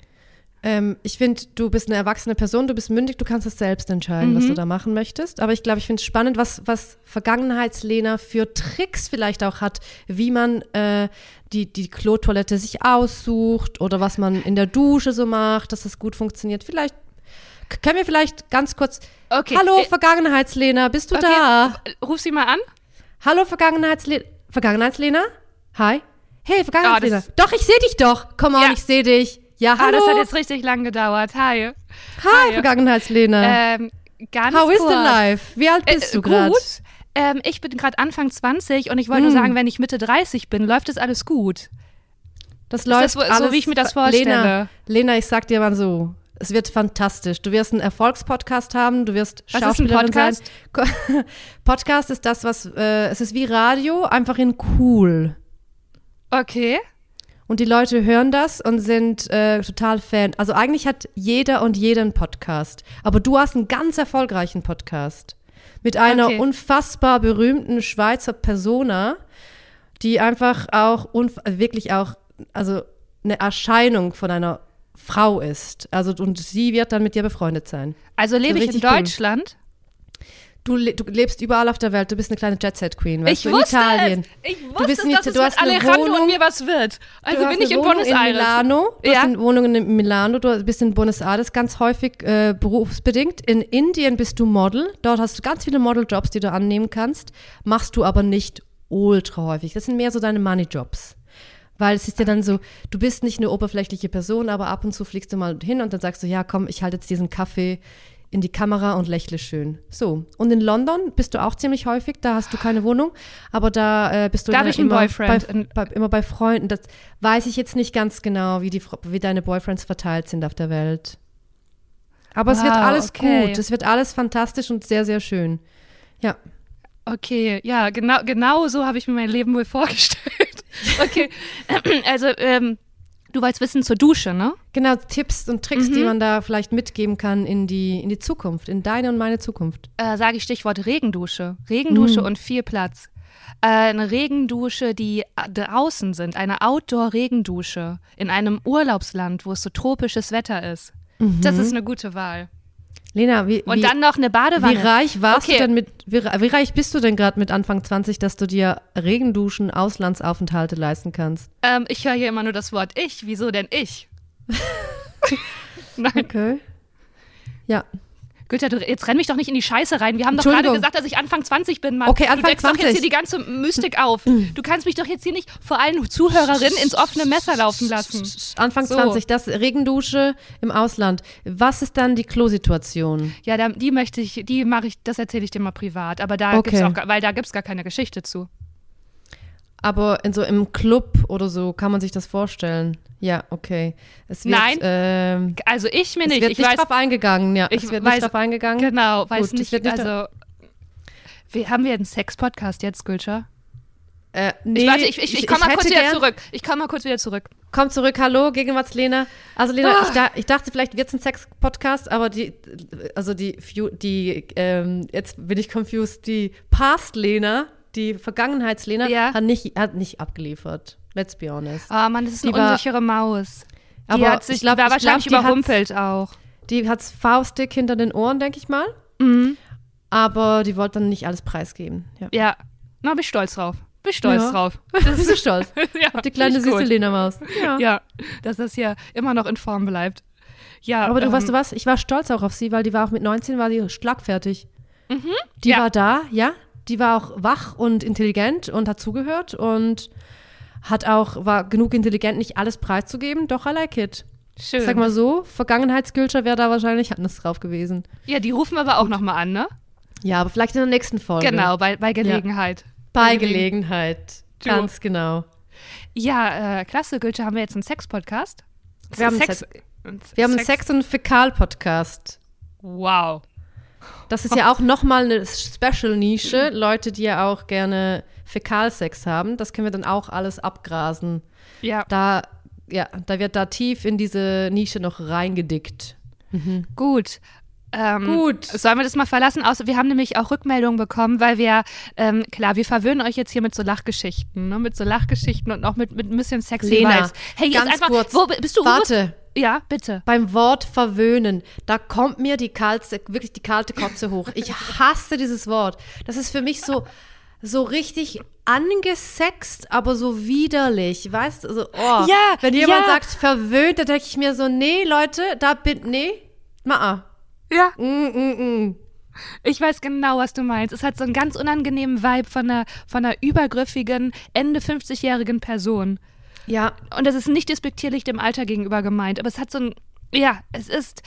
Ähm, ich finde, du bist eine erwachsene Person, du bist mündig, du kannst es selbst entscheiden, was Mhm. du da machen möchtest. Aber ich glaube, ich finde es spannend, was, was Vergangenheitslena für Tricks vielleicht auch hat, wie man äh, die, die Klotoilette sich aussucht oder was man in der Dusche so macht, dass das gut funktioniert. Vielleicht können wir vielleicht ganz kurz. Okay. Hallo, äh, Vergangenheitslena, bist du okay, da? Ruf sie mal an. Hallo, Vergangenheitslena. Vergangenheitslena? Hi. Hey, Vergangenheitslena. Das- doch, ich sehe dich doch. Komm on, Ja. ich sehe dich. Ja, Ah, hallo. das hat jetzt richtig lang gedauert. Hi. Hi, Vergangenheitslena. Ähm, ganz How is kurz. the life? Wie alt bist Äh, du gerade? Ähm, ich bin gerade Anfang 20 und ich wollte nur Mm. sagen, wenn ich Mitte 30 bin, läuft das alles gut. Das das so, alles. wie ich mir das Lena, vorstelle? Lena, ich sag dir mal so, es wird fantastisch. Du wirst einen Erfolgspodcast haben, du wirst Was ist ein Schauspielerin Podcast? sein. Podcast ist das, was, äh, es ist wie Radio, einfach in cool. Okay. Und die Leute hören das und sind äh, total Fan. Also eigentlich hat jeder und jeder einen Podcast. Aber du hast einen ganz erfolgreichen Podcast. Mit einer Okay. unfassbar berühmten Schweizer Persona, die einfach auch wirklich auch, also eine Erscheinung von einer Frau ist. Also und sie wird dann mit dir befreundet sein. Also lebe ich in. Deutschland. Du, le du lebst überall auf der Welt, du bist eine kleine Jet-Set-Queen, weißt ich du, in wusste Italien. es. Ich Du wusste, bist es, dass es du hast eine Alejandro Wohnung- und mir was wird. Also du bin ich in Buenos Aires. in Milano. Du Ja. hast eine Wohnung in Milano. Du bist in Buenos Aires ganz häufig äh, berufsbedingt. In Indien bist du Model. Dort hast du ganz viele Modeljobs, die du annehmen kannst. Machst du aber nicht ultra häufig. Das sind mehr so deine Money-Jobs. Weil es ist ja dann so, du bist nicht eine oberflächliche Person, aber ab und zu fliegst du mal hin und dann sagst du, ja komm, ich halte jetzt diesen Kaffee in die Kamera und lächle schön. So. Und in London bist du auch ziemlich häufig, da hast du keine Wohnung, aber da äh, bist du Da einen immer, Boyfriend. Bei, bei, immer bei Freunden. Das weiß ich jetzt nicht ganz genau, wie, die, wie deine Boyfriends verteilt sind auf der Welt. Aber es wird Wow, alles okay. gut. Es wird alles fantastisch und sehr, sehr schön. Ja. Okay, ja, genau, genau so habe ich mir mein Leben wohl vorgestellt. Okay, also ähm, du wolltest wissen zur Dusche, ne? Genau, Tipps und Tricks, Mhm. die man da vielleicht mitgeben kann in die, in die Zukunft, in deine und meine Zukunft. Äh, Sage ich Stichwort Regendusche. Regendusche Mhm. und viel Platz. Äh, eine Regendusche, die äh, draußen sind, eine Outdoor-Regendusche in einem Urlaubsland, wo es so tropisches Wetter ist. Das ist eine gute Wahl. Lena, wie, Und wie, dann noch eine wie Badewanne. reich warst Okay. du denn mit, wie, wie reich bist du denn gerade mit Anfang 20, dass du dir Regenduschen, Auslandsaufenthalte leisten kannst? Ähm, ich höre hier immer nur das Wort ich. Wieso denn ich? Nein. Okay. Ja. Günther, du, jetzt renn mich doch nicht in die Scheiße rein. Wir haben doch gerade gesagt, dass ich Anfang 20 bin, Mann. Okay, du Anfang deckst doch 20. jetzt hier die ganze Mystik auf. Du kannst mich doch jetzt hier nicht vor allen Zuhörerinnen ins offene Messer laufen lassen. Anfang So. 20, das Regendusche im Ausland. Was ist dann die Klosituation? Ja, da, die möchte ich, die mache ich, das erzähle ich dir mal privat. Aber da Okay. gibt's auch, gar- weil da gibt's gar keine Geschichte zu. Aber in so im Club oder so kann man sich das vorstellen. Ja, okay. Es wird, Nein, ähm, Also ich mir es nicht. wird ich nicht weiß, drauf eingegangen, ja. ich es wird weiß- nicht drauf eingegangen. genau, weiß Gut, es nicht. nicht also, wir, haben wir einen Sex-Podcast jetzt, Gülscher? Äh, nee, Ich, warte, ich, ich, ich, komme mal kurz wieder gern- zurück. Ich komme mal kurz wieder zurück. Komm zurück, hallo, Gegenwarts Lena. Also Lena, ich, da, ich dachte, vielleicht wird es ein Sex-Podcast, aber die, also die, die, ähm, jetzt bin ich confused, die Past-Lena, die Vergangenheits-Lena, Ja. hat, nicht, hat nicht abgeliefert. Let's be honest. Oh Mann, das ist Die eine war- unsichere Maus. Die Aber hat sich, ich glaub- war ich glaub, wahrscheinlich die hat's- überrumpelt auch. Die hat's faustdick hinter den Ohren, denke ich mal. Mhm. Aber die wollte dann nicht alles preisgeben. Ja. Ja, na, bin ich stolz drauf. Bin ich stolz Ja. drauf. Bist du stolz? ja, Die kleine süße. Lena-Maus. Ja. Ja, dass das hier immer noch in Form bleibt. Ja, Aber du ähm, weißt du was? Ich war stolz auch auf sie, weil die war auch mit 19 war die schlagfertig. Die Mhm. Ja. war da, ja. Die war auch wach und intelligent und hat zugehört und hat auch, war genug intelligent, nicht alles preiszugeben. Doch, I like it. Schön. Sag mal so, Vergangenheitsgülscher wäre da wahrscheinlich anders drauf gewesen. ja, die rufen wir aber auch nochmal an, ne? Ja, aber vielleicht in der nächsten Folge. Genau, bei, bei Gelegenheit. Bei Gelegen- Gelegenheit. Du. Ganz genau. Ja, äh, klasse, Gülsche, haben wir jetzt einen Sex-Podcast? Wir Sex, Wir haben einen Sex- und Fäkal-Podcast. Wow. Das ist ja auch nochmal eine Special-Nische. Leute, die ja auch gerne Fäkalsex haben, das können wir dann auch alles abgrasen. Ja, Da, ja, da wird da tief in diese Nische noch reingedickt. gut. Ähm, Gut. Sollen wir das mal verlassen? Außer wir haben nämlich auch Rückmeldungen bekommen, weil wir, ähm, klar, wir verwöhnen euch jetzt hier mit so Lachgeschichten, ne? Mit so Lachgeschichten und auch mit, mit ein bisschen sexy Lena, Vibes. Hey, jetzt ganz einfach, kurz. wo bist du? Wo Warte. bist- Ja, bitte. Beim Wort verwöhnen, da kommt mir die kalte, wirklich die kalte Kotze hoch. Ich hasse dieses Wort. Das ist für mich so, so richtig angesext, aber so widerlich. Weißt du, also, oh. Ja, Wenn jemand ja. sagt verwöhnt, dann denke ich mir so, nee, Leute, da bin, nee, ma Ja. mm, mm, mm. Ich weiß genau, was du meinst. Es hat so einen ganz unangenehmen Vibe von einer, von einer übergriffigen, Ende 50-jährigen Person. Ja, Und das ist nicht despektierlich dem Alter gegenüber gemeint, aber es hat so ein, ja, es ist,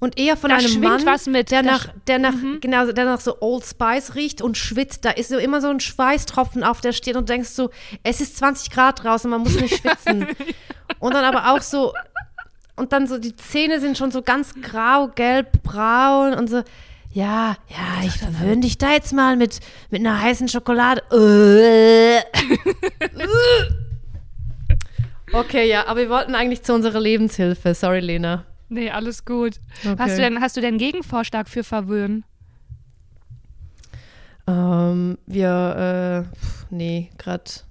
Und eher von Da einem Mann, was mit. der nach, der nach, Mhm. genau, der nach so Old Spice riecht und schwitzt. Da ist so immer so ein Schweißtropfen auf der Stirn und denkst so, es ist 20 Grad draußen, man muss nicht schwitzen. und dann aber auch so, und dann so, die Zähne sind schon so ganz grau, gelb, braun und so. Ja, ja, ich verwöhne dich da jetzt mal mit, mit einer heißen Schokolade. Okay, ja, aber wir wollten eigentlich zu unserer Lebenshilfe. Sorry, Lena. nee, alles gut. Okay. Hast du denn, hast du denn einen Gegenvorschlag für Verwöhnen? Ähm, wir, äh, nee, grad.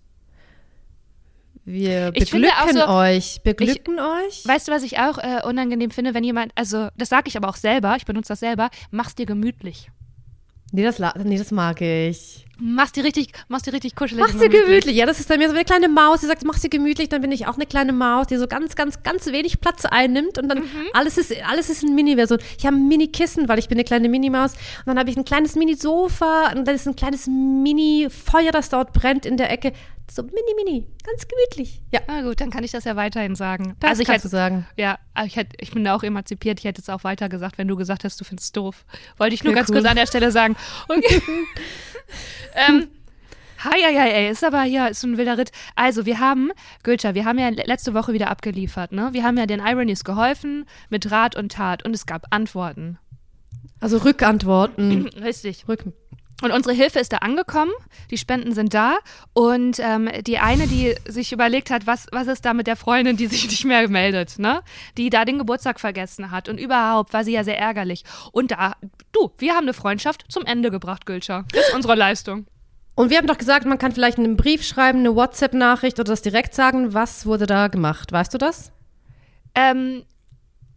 Wir Ich beglücken so- euch. Beglücken euch? Weißt du, was ich auch äh, unangenehm finde, wenn jemand, also das sage ich aber auch selber, ich benutze das selber, mach's dir gemütlich. Nee das, nee, das mag ich. Mach's dir richtig, mach's dir richtig kuschelig. Mach's dir gemütlich. Ja, das ist bei mir so eine kleine Maus, die sagt, mach's dir gemütlich, dann bin ich auch eine kleine Maus, die so ganz, ganz, ganz wenig Platz einnimmt und dann Mhm. alles ist, alles ist eine Mini-Version. Ich habe ein Mini-Kissen, weil ich bin eine kleine Mini-Maus und dann habe ich ein kleines Mini-Sofa und dann ist ein kleines Mini-Feuer, das dort brennt in der Ecke. So mini-mini, ganz gemütlich. Ja, Na gut, dann kann ich das ja weiterhin sagen. das also ich hätte, sagen. ja, aber ich, hätte, ich bin da auch emanzipiert. Ich hätte es auch weiter gesagt, wenn du gesagt hast, du findest es doof. Wollte ich nur Ja, ganz cool. kurz an der Stelle sagen. Okay. ähm, Hi, hi, hi, ey, ist aber hier, ist ein wilder Ritt. Also, wir haben, Gülscha, wir haben ja letzte Woche wieder abgeliefert, ne? Wir haben ja den Ironies geholfen mit Rat und Tat und es gab Antworten. Also Rückantworten. Richtig. Rück Und unsere Hilfe ist da angekommen, die Spenden sind da und ähm, die eine, die sich überlegt hat, was, was ist da mit der Freundin, die sich nicht mehr meldet, ne? Die da den Geburtstag vergessen hat und überhaupt war sie ja sehr ärgerlich. Und da, du, wir haben eine Freundschaft zum Ende gebracht, Gülscha. Das ist unsere Leistung. Und wir haben doch gesagt, man kann vielleicht einen Brief schreiben, eine WhatsApp-Nachricht oder das direkt sagen. Was wurde da gemacht? Weißt du das? Ähm,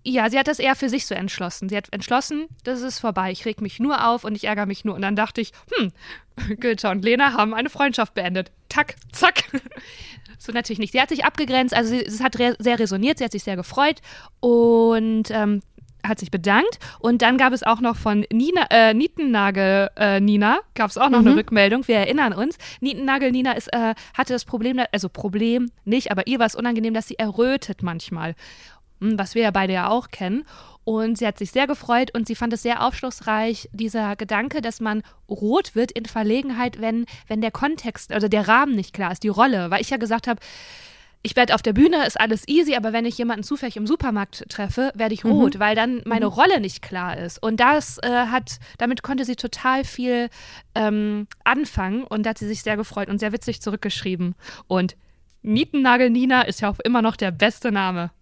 ja, sie hat das eher für sich so entschlossen. Sie hat entschlossen, das ist vorbei. Ich reg mich nur auf und ich ärgere mich nur. Und dann dachte ich, hm, Goethe und Lena haben eine Freundschaft beendet. Tack, zack. So natürlich nicht. Sie hat sich abgegrenzt, also sie, es hat re sehr resoniert, sie hat sich sehr gefreut und ähm, hat sich bedankt. Und dann gab es auch noch von Nina, äh, Nietennagel äh, Nina, gab es auch noch Mhm. eine Rückmeldung. Wir erinnern uns. Nietennagel Nina ist, äh, hatte das Problem, also Problem nicht, aber ihr war es unangenehm, dass sie errötet manchmal. Hm, Was wir ja beide ja auch kennen. Und sie hat sich sehr gefreut und sie fand es sehr aufschlussreich, dieser Gedanke, dass man rot wird in Verlegenheit, wenn, wenn der Kontext, also der Rahmen nicht klar ist, die Rolle. Weil ich ja gesagt habe, ich werde auf der Bühne, ist alles easy, aber wenn ich jemanden zufällig im Supermarkt treffe, werde ich rot, weil dann meine Rolle nicht klar ist. Und das äh, hat, damit konnte sie total viel ähm, anfangen und da hat sie sich sehr gefreut und sehr witzig zurückgeschrieben. Und Nietennagel Nina ist ja auch immer noch der beste Name.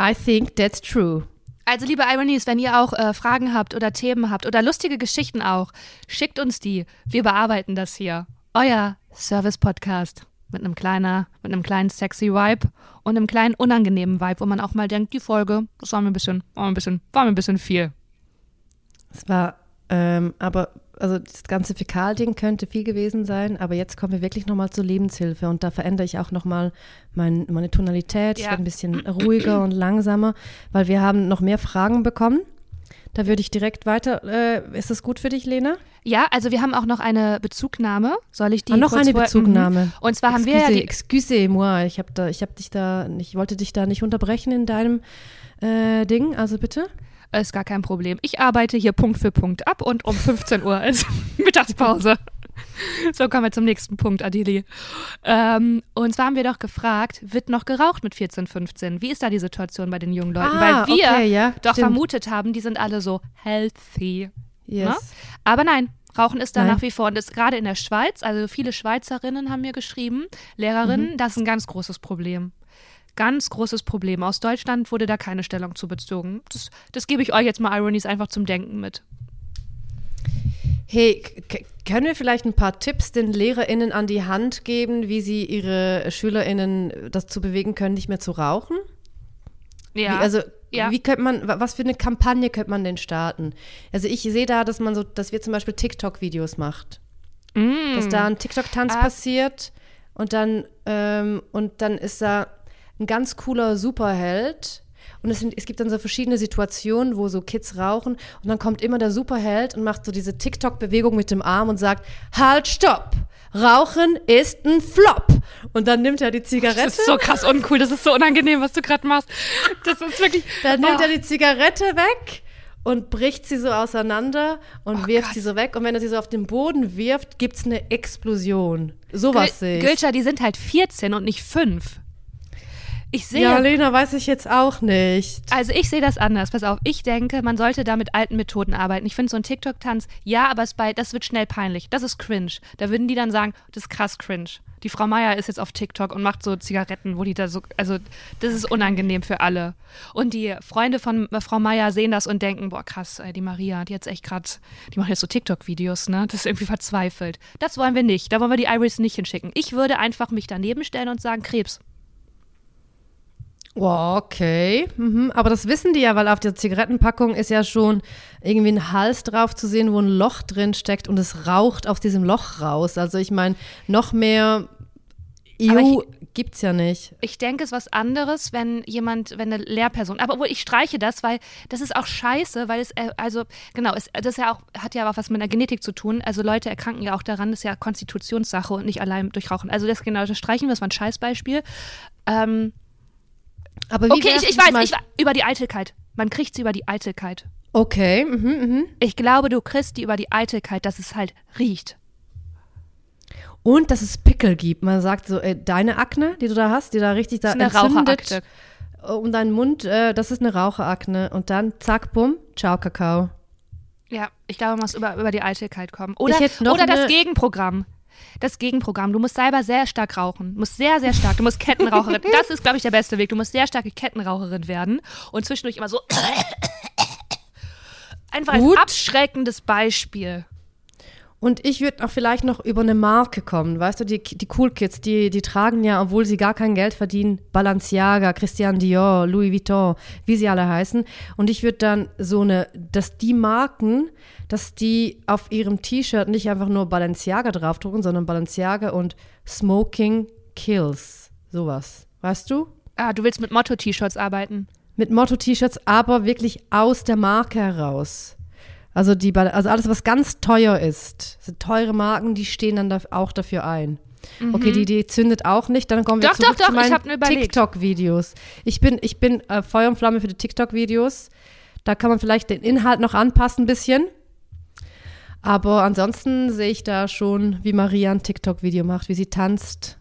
I think that's true. Also, liebe Ironies, wenn ihr auch äh, Fragen habt oder Themen habt oder lustige Geschichten auch, schickt uns die. Wir bearbeiten das hier. Euer Service-Podcast mit einem kleiner, mit einem kleinen sexy Vibe und einem kleinen unangenehmen Vibe, wo man auch mal denkt, die Folge, das war mir ein bisschen, war mir ein bisschen, war mir ein bisschen viel. Es war, ähm, aber, also das ganze Fäkalding könnte viel gewesen sein, aber jetzt kommen wir wirklich nochmal zur Lebenshilfe und da verändere ich auch nochmal mein, meine Tonalität. Ich Ja. werde ein bisschen ruhiger und langsamer, weil wir haben noch mehr Fragen bekommen. Da würde ich direkt weiter. Äh, ist das gut für dich, Lena? Ja, also wir haben auch noch eine Bezugnahme. Soll ich die Ah, noch eine vor- Bezugnahme. Mhm. Und zwar haben wir ja die, Excusez-moi, ich habe da, ich habe dich da, ich wollte dich da nicht unterbrechen in deinem äh, Ding, also bitte. Ist gar kein Problem. Ich arbeite hier Punkt für Punkt ab und um 15 Uhr ist Mittagspause. So kommen wir zum nächsten Punkt, Adili. Ähm, und zwar haben wir doch gefragt, wird noch geraucht mit 14, 15? Wie ist da die Situation bei den jungen Leuten? Ah, Weil wir okay, ja, doch stimmt. vermutet haben, die sind alle so healthy. Yes. Ne? Aber nein, Rauchen ist da Nein. nach wie vor und ist gerade in der Schweiz, also viele Schweizerinnen haben mir geschrieben, Lehrerinnen, Mhm. das ist ein ganz großes Problem. Ganz großes Problem. Aus Deutschland wurde da keine Stellung zu bezogen. Das, das gebe ich euch jetzt mal Ironies einfach zum Denken mit. Hey, können wir vielleicht ein paar Tipps den LehrerInnen an die Hand geben, wie sie ihre SchülerInnen dazu bewegen können, nicht mehr zu rauchen? Ja. Wie, also, Ja. wie könnte man, wa- was für eine Kampagne könnte man denn starten? Also ich sehe da, dass man so, dass wir zum Beispiel TikTok-Videos macht. Mm. Dass da ein TikTok-Tanz Ah. passiert und dann, ähm, und dann ist da ein ganz cooler Superheld. Und es, sind, es gibt dann so verschiedene Situationen, wo so Kids rauchen und dann kommt immer der Superheld und macht so diese TikTok-Bewegung mit dem Arm und sagt, halt, stopp! Rauchen ist ein Flop! Und dann nimmt er die Zigarette. das ist so krass uncool, das ist so unangenehm, was du gerade machst. Das ist wirklich. Dann nimmt Oh. er die Zigarette weg und bricht sie so auseinander und Oh wirft Gott. sie so weg. Und wenn er sie so auf den Boden wirft, gibt es eine Explosion. Sowas sehe ich. Gülscha, die sind halt 14 und nicht 5. Ich sehe. ja, Lena, weiß ich jetzt auch nicht. Also ich sehe das anders. Pass auf, ich denke, man sollte da mit alten Methoden arbeiten. Ich finde so ein TikTok-Tanz, ja, aber es bei, das wird schnell peinlich. Das ist cringe. Da würden die dann sagen, das ist krass cringe. Die Frau Meier ist jetzt auf TikTok und macht so Zigaretten, wo die da so, also das ist unangenehm für alle. Und die Freunde von Frau Meier sehen das und denken, boah krass, die Maria, die jetzt echt gerade, die macht jetzt so TikTok-Videos, ne? Das ist irgendwie verzweifelt. Das wollen wir nicht. Da wollen wir die Iris nicht hinschicken. Ich würde einfach mich daneben stellen und sagen, Krebs. Oh, okay. Mhm. Aber das wissen die ja, weil auf der Zigarettenpackung ist ja schon irgendwie ein Hals drauf zu sehen, wo ein Loch drin steckt und es raucht aus diesem Loch raus. Also ich meine, noch mehr EU gibt's ja nicht. Ich denke, es ist was anderes, wenn jemand, wenn eine Lehrperson, aber obwohl ich streiche das, weil das ist auch scheiße, weil es, äh, also, genau, es, das ja auch, hat ja auch was mit der Genetik zu tun. Also Leute erkranken ja auch daran, das ist ja Konstitutionssache und nicht allein durch Rauchen. Also das genau, das streichen wir, das war ein Scheißbeispiel. Ähm, Aber wie okay, ich, ich weiß, ich, über die Eitelkeit. Man kriegt sie über die Eitelkeit. Okay, mhm, mhm. Ich glaube, du kriegst die über die Eitelkeit, dass es halt riecht. Und dass es Pickel gibt. Man sagt so, äh, deine Akne, die du da hast, die da richtig da Das ist eine entzündet Raucherakte. um deinen Mund, äh, das ist eine Raucherakne. Und dann zack, bumm, ciao, Kakao. Ja, ich glaube, man muss über, über die Eitelkeit kommen. Oder, oder das Gegenprogramm. Das Gegenprogramm. Du musst selber sehr stark rauchen. Du musst sehr, sehr stark. Du musst Kettenraucherin. Das ist, glaube ich, der beste Weg. Du musst sehr starke Kettenraucherin werden und zwischendurch immer so. Einfach als Gut. abschreckendes Beispiel. Und ich würde auch vielleicht noch über eine Marke kommen. Weißt du, die, die Cool Kids, die, die tragen ja, obwohl sie gar kein Geld verdienen, Balenciaga, Christian Dior, Louis Vuitton, wie sie alle heißen. Und ich würde dann so eine, dass die Marken, dass die auf ihrem T-Shirt nicht einfach nur Balenciaga draufdrucken, sondern Balenciaga und Smoking Kills. Sowas. Weißt du? Ah, du willst mit Motto-T-Shirts arbeiten. Mit Motto-T-Shirts, aber wirklich aus der Marke heraus. Also, die, also alles, was ganz teuer ist, sind teure Marken, die stehen dann da, auch dafür ein. Okay, die Idee zündet auch nicht. Dann kommen wir Mhm. Doch, zurück doch, doch, zu meinen. TikTok-Videos. Ich bin, ich bin äh, Feuer und Flamme für die TikTok-Videos. Da kann man vielleicht den Inhalt noch anpassen ein bisschen. Aber ansonsten sehe ich da schon, wie Maria ein TikTok-Video macht, wie sie tanzt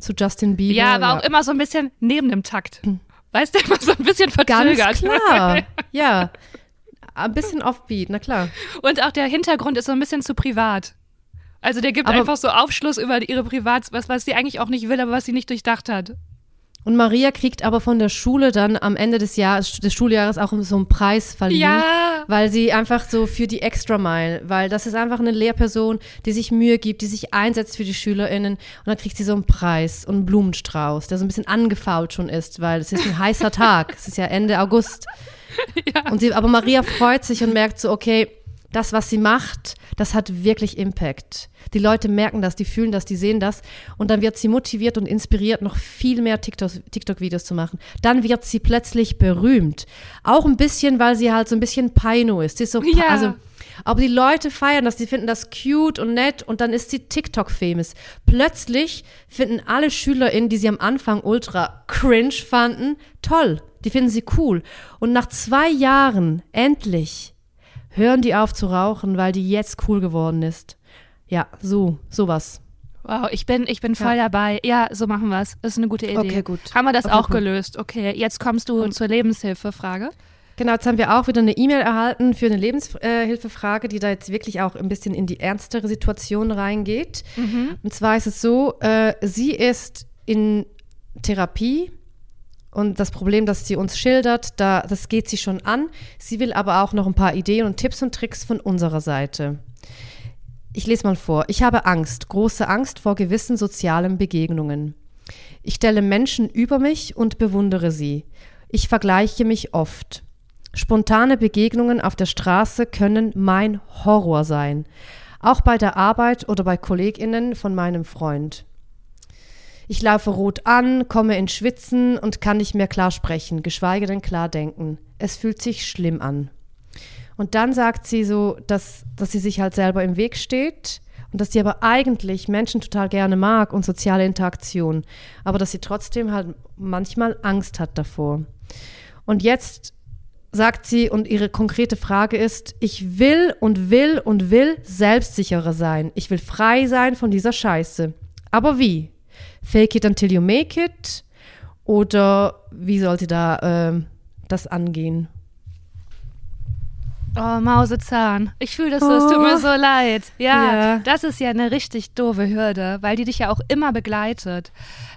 zu Justin Bieber. Ja, aber auch immer so ein bisschen neben dem Takt. Weißt du, immer so ein bisschen Ganz verzögert. klar. Ja. Ein bisschen offbeat, na klar. Und auch der Hintergrund ist so ein bisschen zu privat. Also der gibt Aber- einfach so Aufschluss über ihre Privats, was, was sie eigentlich auch nicht will, aber was sie nicht durchdacht hat. Und Maria kriegt aber von der Schule dann am Ende des Jahres, des Schuljahres auch so einen Preis verliehen. Ja. Weil sie einfach so für die Extra Mile, weil das ist einfach eine Lehrperson, die sich Mühe gibt, die sich einsetzt für die SchülerInnen. Und dann kriegt sie so einen Preis und einen Blumenstrauß, der so ein bisschen angefault schon ist, weil es ist ein heißer Tag. Es ist ja Ende August. Und sie, aber Maria freut sich und merkt so, okay, das, was sie macht, das hat wirklich Impact. Die Leute merken das, die fühlen das, die sehen das. Und dann wird sie motiviert und inspiriert, noch viel mehr TikTok- TikTok-Videos zu machen. Dann wird sie plötzlich berühmt. Auch ein bisschen, weil sie halt so ein bisschen Paino ist. Sie ist so, Ja. also, aber die Leute feiern das, die finden das cute und nett und dann ist sie TikTok-famous. Plötzlich finden alle SchülerInnen, die sie am Anfang ultra cringe fanden, toll. Die finden sie cool. Und nach zwei Jahren, endlich, hören die auf zu rauchen, weil die jetzt cool geworden ist. Ja, so, sowas. Wow, ich bin, ich bin voll dabei. Ja, so machen wir es. Das ist eine gute Idee. Okay, gut. Haben wir das Okay, auch gut. gelöst? Okay, jetzt kommst du zur Lebenshilfe-Frage. Genau, jetzt haben wir auch wieder eine E-Mail erhalten für eine Lebenshilfefrage, die da jetzt wirklich auch ein bisschen in die ernstere Situation reingeht. Und zwar ist es so, äh, sie ist in Therapie und das Problem, das sie uns schildert, da, das geht sie schon an. Sie will aber auch noch ein paar Ideen und Tipps und Tricks von unserer Seite. Ich lese mal vor. Ich habe Angst, große Angst vor gewissen sozialen Begegnungen. Ich stelle Menschen über mich und bewundere sie. Ich vergleiche mich oft. Spontane Begegnungen auf der Straße können mein Horror sein. Auch bei der Arbeit oder bei Kolleginnen von meinem Freund. Ich laufe rot an, komme in Schwitzen und kann nicht mehr klar sprechen, geschweige denn klar denken. Es fühlt sich schlimm an. Und dann sagt sie so, dass, dass sie sich halt selber im Weg steht und dass sie aber eigentlich Menschen total gerne mag und soziale Interaktion, aber dass sie trotzdem halt manchmal Angst hat davor. Und jetzt sagt sie, und ihre konkrete Frage ist, ich will und will und will selbstsicherer sein. Ich will frei sein von dieser Scheiße. Aber wie? Fake it until you make it? Oder wie soll sie da ähm, das angehen? Oh, Mausezahn. Ich fühle das so, es tut mir so leid. Ja, Ja. das ist ja eine richtig doofe Hürde, weil die dich ja auch immer begleitet.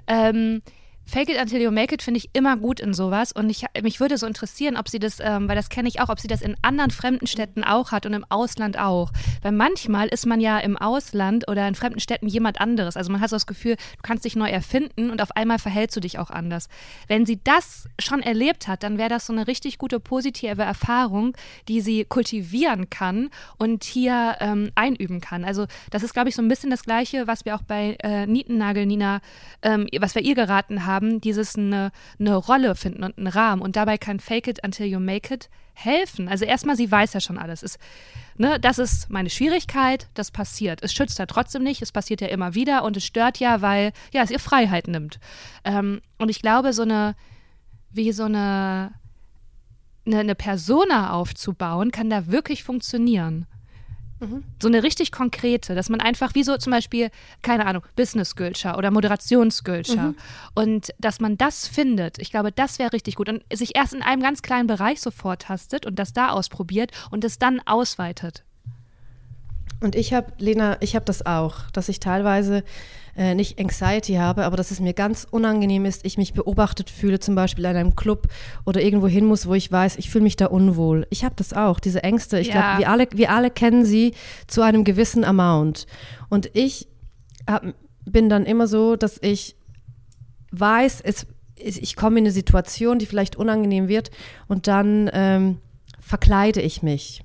Ähm, Fake it until you make it finde ich immer gut in sowas und ich, mich würde so interessieren, ob sie das, ähm, weil das kenne ich auch, ob sie das in anderen fremden Städten auch hat und im Ausland auch. Weil manchmal ist man ja im Ausland oder in fremden Städten jemand anderes. Also man hat so das Gefühl, du kannst dich neu erfinden und auf einmal verhältst du dich auch anders. Wenn sie das schon erlebt hat, dann wäre das so eine richtig gute positive Erfahrung, die sie kultivieren kann und hier ähm, einüben kann. Also das ist, glaube ich, so ein bisschen das Gleiche, was wir auch bei äh, Nietennagel Nina, ähm, was wir ihr geraten haben, dieses eine, eine Rolle finden und einen Rahmen. Und dabei kann Fake it until you make it helfen. Also erstmal, sie weiß ja schon alles. Ist, ne, das ist meine Schwierigkeit, das passiert. Es schützt ja trotzdem nicht, es passiert ja immer wieder und es stört ja, weil ja, es ihr Freiheit nimmt. Ähm, und ich glaube, so eine, wie so eine, eine, eine Persona aufzubauen, kann da wirklich funktionieren. So eine richtig konkrete, dass man einfach, wie so zum Beispiel, keine Ahnung, Business Gülscher oder Moderationsgülscher. Und dass man das findet, ich glaube, das wäre richtig gut. Und sich erst in einem ganz kleinen Bereich so vortastet und das da ausprobiert und es dann ausweitet. Und ich habe, Lena, ich habe das auch, dass ich teilweise äh, nicht Anxiety habe, aber dass es mir ganz unangenehm ist, ich mich beobachtet fühle, zum Beispiel in einem Club oder irgendwo hin muss, wo ich weiß, ich fühle mich da unwohl. Ich habe das auch, diese Ängste. Ich Ja. glaube, wir alle, wir alle kennen sie zu einem gewissen Amount. Und ich hab, bin dann immer so, dass ich weiß, es, ich komme in eine Situation, die vielleicht unangenehm wird und dann ähm, verkleide ich mich.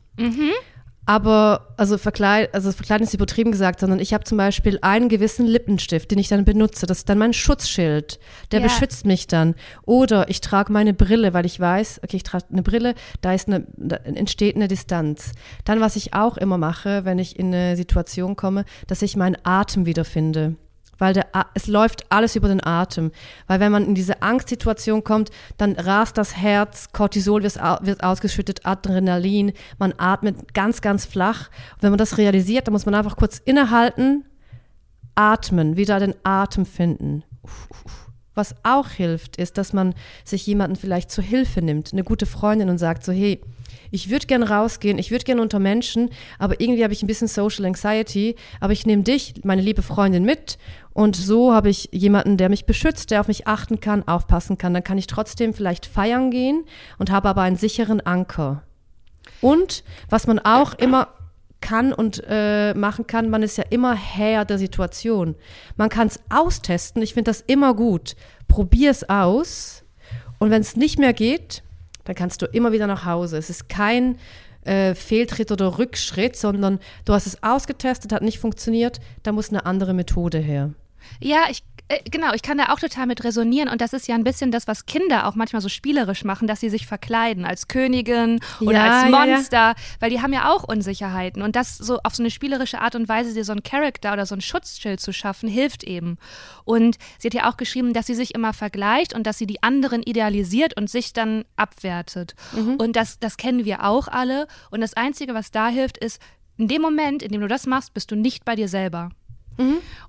Aber, also, verkleid, also verkleiden ist übertrieben gesagt, sondern ich habe zum Beispiel einen gewissen Lippenstift, den ich dann benutze. Das ist dann mein Schutzschild. Der Ja. beschützt mich dann. Oder ich trage meine Brille, weil ich weiß, okay, ich trage eine Brille, da, ist eine, da entsteht eine Distanz. Dann, was ich auch immer mache, wenn ich in eine Situation komme, dass ich meinen Atem wiederfinde. Weil der, es läuft alles über den Atem. Weil wenn man in diese Angstsituation kommt, dann rast das Herz, Cortisol wird, au- wird ausgeschüttet, Adrenalin, man atmet ganz, ganz flach. Und wenn man das realisiert, dann muss man einfach kurz innehalten, atmen, wieder den Atem finden. Was auch hilft, ist, dass man sich jemanden vielleicht zur Hilfe nimmt, eine gute Freundin und sagt so, hey, ich würde gern rausgehen, ich würde gern unter Menschen, aber irgendwie habe ich ein bisschen Social Anxiety, aber ich nehme dich, meine liebe Freundin, mit und so habe ich jemanden, der mich beschützt, der auf mich achten kann, aufpassen kann. Dann kann ich trotzdem vielleicht feiern gehen und habe aber einen sicheren Anker. Und was man auch immer kann und äh, machen kann, man ist ja immer Herr der Situation. Man kann es austesten, ich finde das immer gut. Probier es aus und wenn es nicht mehr geht, dann kannst du immer wieder nach Hause. Es ist kein äh, Fehltritt oder Rückschritt, sondern du hast es ausgetestet, hat nicht funktioniert, da muss eine andere Methode her. Ja, ich äh, genau, ich kann da auch total mit resonieren und das ist ja ein bisschen das, was Kinder auch manchmal so spielerisch machen, dass sie sich verkleiden als Königin oder Ja, als ja, ja. Monster, weil die haben ja auch Unsicherheiten und das so auf so eine spielerische Art und Weise dir so einen Charakter oder so ein Schutzschild zu schaffen, hilft eben. Und sie hat ja auch geschrieben, dass sie sich immer vergleicht und dass sie die anderen idealisiert und sich dann abwertet. Und das, das kennen wir auch alle und das Einzige, was da hilft, ist, in dem Moment, in dem du das machst, bist du nicht bei dir selber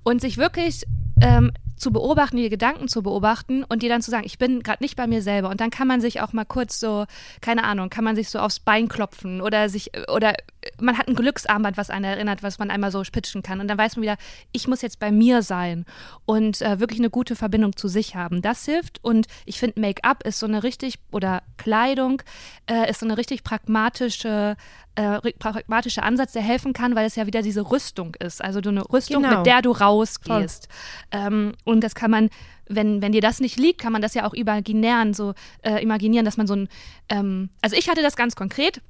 und sich wirklich ähm, zu beobachten, die Gedanken zu beobachten und dir dann zu sagen, ich bin gerade nicht bei mir selber. Und dann kann man sich auch mal kurz so, keine Ahnung, kann man sich so aufs Bein klopfen oder sich, oder man hat ein Glücksarmband, was einen erinnert, was man einmal so pitchen kann. Und dann weiß man wieder, ich muss jetzt bei mir sein und äh, wirklich eine gute Verbindung zu sich haben. Das hilft. Und ich finde, Make-up ist so eine richtig, oder Kleidung äh, ist so eine richtig pragmatische äh, pragmatischer Ansatz, der helfen kann, weil es ja wieder diese Rüstung ist. Also du eine Rüstung, Genau. mit der du rausgehst. Ähm, und das kann man, wenn, wenn dir das nicht liegt, kann man das ja auch imaginieren, so äh, imaginieren, dass man so ein, ähm, also ich hatte das ganz konkret,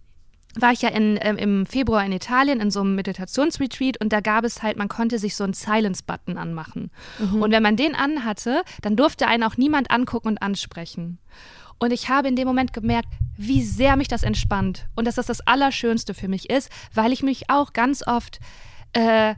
war ich ja in, ähm, im Februar in Italien in so einem Meditationsretreat und da gab es halt, man konnte sich so einen Silence-Button anmachen. Und wenn man den anhatte, dann durfte einen auch niemand angucken und ansprechen. Und ich habe in dem Moment gemerkt, wie sehr mich das entspannt und dass das das Allerschönste für mich ist, weil ich mich auch ganz oft äh,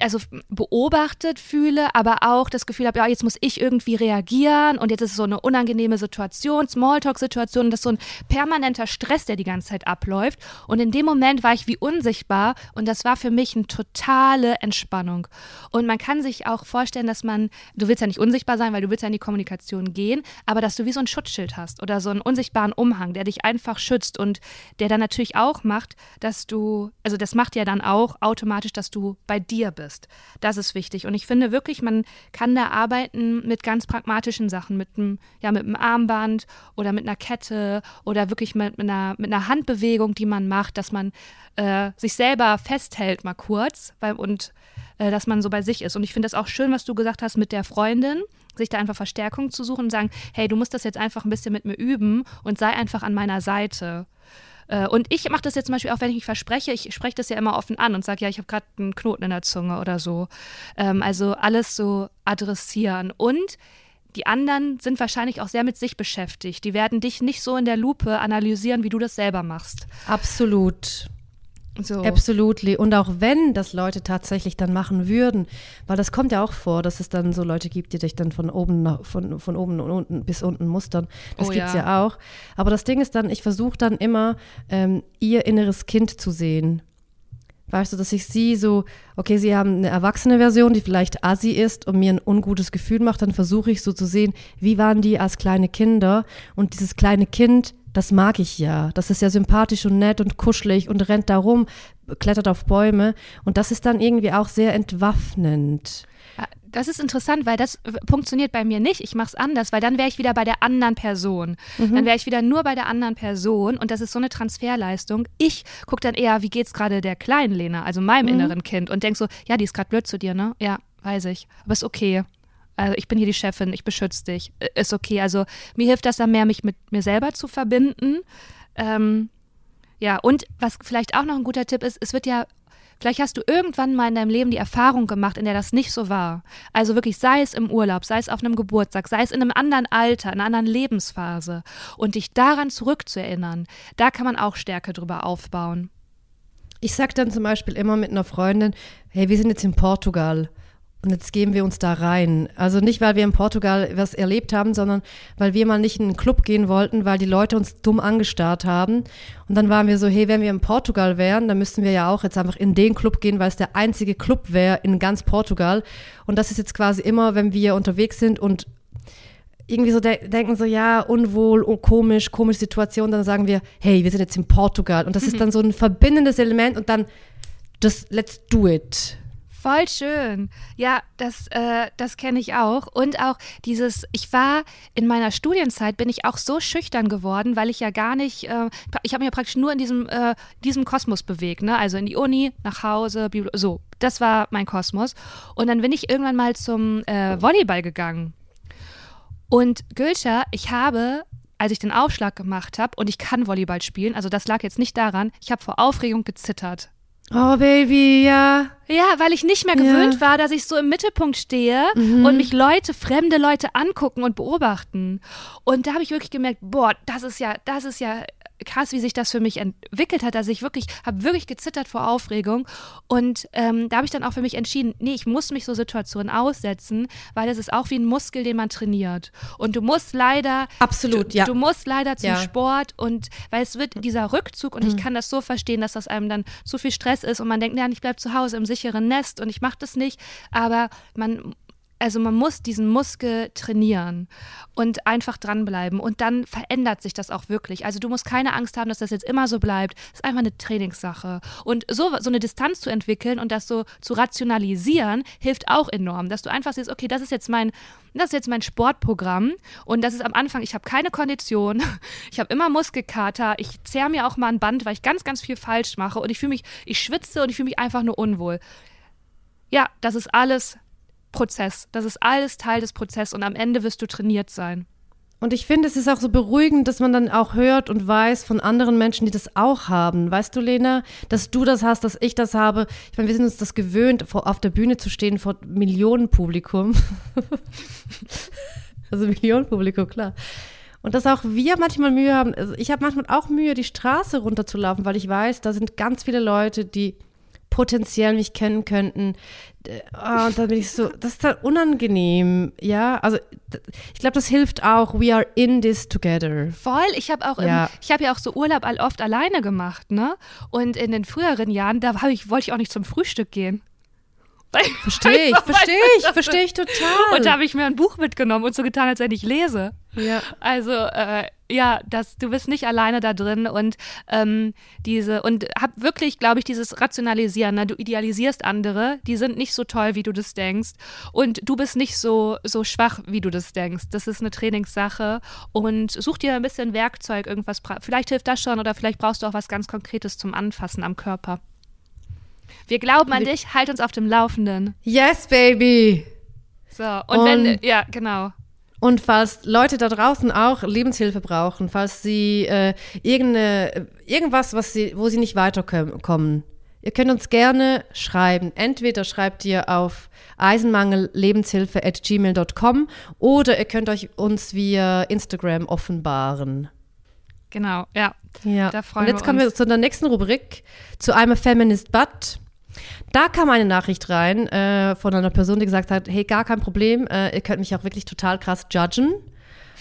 also beobachtet fühle, aber auch das Gefühl habe, ja, jetzt muss ich irgendwie reagieren und jetzt ist so eine unangenehme Situation, Smalltalk-Situation, das ist so ein permanenter Stress, der die ganze Zeit abläuft. Und in dem Moment war ich wie unsichtbar und das war für mich eine totale Entspannung. Und man kann sich auch vorstellen, dass man, du willst ja nicht unsichtbar sein, weil du willst ja in die Kommunikation gehen, aber dass du wie so ein Schutzschild hast oder so einen unsichtbaren Umhang, der dich einfach schützt und der dann natürlich auch macht, dass du, also das macht ja dann auch automatisch, dass du bei dir bist. Das ist wichtig. Und ich finde wirklich, man kann da arbeiten mit ganz pragmatischen Sachen, mit einem, ja, mit einem Armband oder mit einer Kette oder wirklich mit, mit, einer, mit einer Handbewegung, die man macht, dass man äh, sich selber festhält mal kurz weil, und äh, dass man so bei sich ist. Und ich finde das auch schön, was du gesagt hast mit der Freundin, sich da einfach Verstärkung zu suchen und sagen, hey, du musst das jetzt einfach ein bisschen mit mir üben und sei einfach an meiner Seite. Äh, Und ich mache das jetzt zum Beispiel auch, wenn ich mich verspreche, ich spreche das ja immer offen an und sage, ja, ich habe gerade einen Knoten in der Zunge oder so. Ähm, also alles so adressieren. Und die anderen sind wahrscheinlich auch sehr mit sich beschäftigt. Die werden dich nicht so in der Lupe analysieren, wie du das selber machst. Absolut. So. Absolutely. Und auch wenn das Leute tatsächlich dann machen würden, weil das kommt ja auch vor, dass es dann so Leute gibt, die dich dann von oben nach, von, von oben und unten bis unten mustern. Das Oh gibt's ja. ja. auch. Aber das Ding ist dann, ich versuche dann immer, ähm, ihr inneres Kind zu sehen. Weißt du, dass ich sie so, okay, sie haben eine erwachsene Version, die vielleicht assi ist und mir ein ungutes Gefühl macht, dann versuche ich so zu sehen, wie waren die als kleine Kinder und dieses kleine Kind, das mag ich ja. Das ist ja sympathisch und nett und kuschelig und rennt da rum, klettert auf Bäume und das ist dann irgendwie auch sehr entwaffnend. Das ist interessant, weil das funktioniert bei mir nicht. Ich mache es anders, weil dann wäre ich wieder bei der anderen Person. Mhm. Dann wäre ich wieder nur bei der anderen Person und das ist so eine Transferleistung. Ich gucke dann eher, wie geht's gerade der kleinen Lena, also meinem mhm. inneren Kind und denk so, ja, die ist gerade blöd zu dir, ne? Ja, weiß ich. Aber ist okay. Also ich bin hier die Chefin, ich beschütze dich. Ist okay. Also mir hilft das dann mehr, mich mit mir selber zu verbinden. Ähm, ja, und was vielleicht auch noch ein guter Tipp ist, es wird ja Vielleicht hast du irgendwann mal in deinem Leben die Erfahrung gemacht, in der das nicht so war. Also wirklich, sei es im Urlaub, sei es auf einem Geburtstag, sei es in einem anderen Alter, in einer anderen Lebensphase. Und dich daran zurückzuerinnern, da kann man auch Stärke drüber aufbauen. Ich sag dann zum Beispiel immer mit einer Freundin, hey, wir sind jetzt in Portugal. Und jetzt geben wir uns da rein. Also nicht, weil wir in Portugal was erlebt haben, sondern weil wir mal nicht in einen Club gehen wollten, weil die Leute uns dumm angestarrt haben. Und dann waren wir so, hey, wenn wir in Portugal wären, dann müssten wir ja auch jetzt einfach in den Club gehen, weil es der einzige Club wäre in ganz Portugal. Und das ist jetzt quasi immer, wenn wir unterwegs sind und irgendwie so de denken so, ja, unwohl, oh, komisch, komische Situation, dann sagen wir, hey, wir sind jetzt in Portugal. Und das mhm. ist dann so ein verbindendes Element und dann, just let's do it. Voll schön. Ja, das, äh, das kenne ich auch. Und auch dieses, ich war in meiner Studienzeit, bin ich auch so schüchtern geworden, weil ich ja gar nicht, äh, ich habe mich ja praktisch nur in diesem, äh, diesem Kosmos bewegt, ne? Also in die Uni, nach Hause, Bibli so. Das war mein Kosmos. Und dann bin ich irgendwann mal zum äh, Volleyball gegangen. Und Gülscher, ich habe als ich den Aufschlag gemacht habe und ich kann Volleyball spielen, also das lag jetzt nicht daran, ich habe vor Aufregung gezittert. Oh, Baby, ja. Ja, weil ich nicht mehr gewöhnt ja. war, dass ich so im Mittelpunkt stehe mhm. und mich Leute, fremde Leute angucken und beobachten. Und da habe ich wirklich gemerkt, boah, das ist ja, das ist ja krass, wie sich das für mich entwickelt hat, dass ich wirklich, habe wirklich gezittert vor Aufregung. Und ähm, da habe ich dann auch für mich entschieden, nee, ich muss mich so Situationen aussetzen, weil das ist auch wie ein Muskel, den man trainiert. Und du musst leider. Absolut, du, ja. Du musst leider zum ja. Sport und weil es wird dieser Rückzug und mhm. ich kann das so verstehen, dass das einem dann zu viel Stress ist und man denkt, ja, ich bleibe zu Hause im sicheren Nest und ich mache das nicht. Aber man also man muss diesen Muskel trainieren und einfach dranbleiben und dann verändert sich das auch wirklich. Also du musst keine Angst haben, dass das jetzt immer so bleibt. Das ist einfach eine Trainingssache. Und so, so eine Distanz zu entwickeln und das so zu rationalisieren, hilft auch enorm, dass du einfach siehst, okay, das ist jetzt mein, das ist jetzt mein Sportprogramm und das ist am Anfang, ich habe keine Kondition, ich habe immer Muskelkater, ich zerre mir auch mal ein Band, weil ich ganz, ganz viel falsch mache und ich fühle mich, ich schwitze und ich fühle mich einfach nur unwohl. Ja, das ist alles Prozess. Das ist alles Teil des Prozesses und am Ende wirst du trainiert sein. Und ich finde, es ist auch so beruhigend, dass man dann auch hört und weiß von anderen Menschen, die das auch haben. Weißt du, Lena, dass du das hast, dass ich das habe. Ich meine, wir sind uns das gewöhnt, auf der Bühne zu stehen vor Millionenpublikum. also Millionenpublikum, klar. Und dass auch wir manchmal Mühe haben. Also ich habe manchmal auch Mühe, die Straße runterzulaufen, weil ich weiß, da sind ganz viele Leute, die potenziell mich kennen könnten. Oh, und dann bin ich so, das ist dann unangenehm, ja. Also ich glaube, das hilft auch. We are in this together. Voll. Ich habe auch, ja. Im, ich habe ja auch so Urlaub oft alleine gemacht, ne? Und in den früheren Jahren, da ich, wollte ich auch nicht zum Frühstück gehen. Verstehe ich, verstehe ich, verstehe ich total. Und da habe ich mir ein Buch mitgenommen und so getan, als wenn ich lese. Ja. Also, äh, ja, das, du bist nicht alleine da drin und ähm, diese, und hab wirklich, glaube ich, dieses Rationalisieren, ne? du idealisierst andere, die sind nicht so toll, wie du das denkst und du bist nicht so, so schwach, wie du das denkst. Das ist eine Trainingssache und such dir ein bisschen Werkzeug, irgendwas, vielleicht hilft das schon oder vielleicht brauchst du auch was ganz Konkretes zum Anfassen am Körper. Wir glauben an dich, halt uns auf dem Laufenden. Yes, baby. So, und, und wenn, ja, genau. Und falls Leute da draußen auch Lebenshilfe brauchen, falls sie äh, irgendeine, irgendwas, was sie, wo sie nicht weiterkommen, ihr könnt uns gerne schreiben. Entweder schreibt ihr auf eisenmangelllebenshilfe.gmail.com oder ihr könnt euch uns via Instagram offenbaren. Genau, ja. ja. Da freuen Und jetzt wir kommen wir zu der nächsten Rubrik, zu einem Feminist But. Da kam eine Nachricht rein äh, von einer Person, die gesagt hat, hey, gar kein Problem, äh, ihr könnt mich auch wirklich total krass judgen.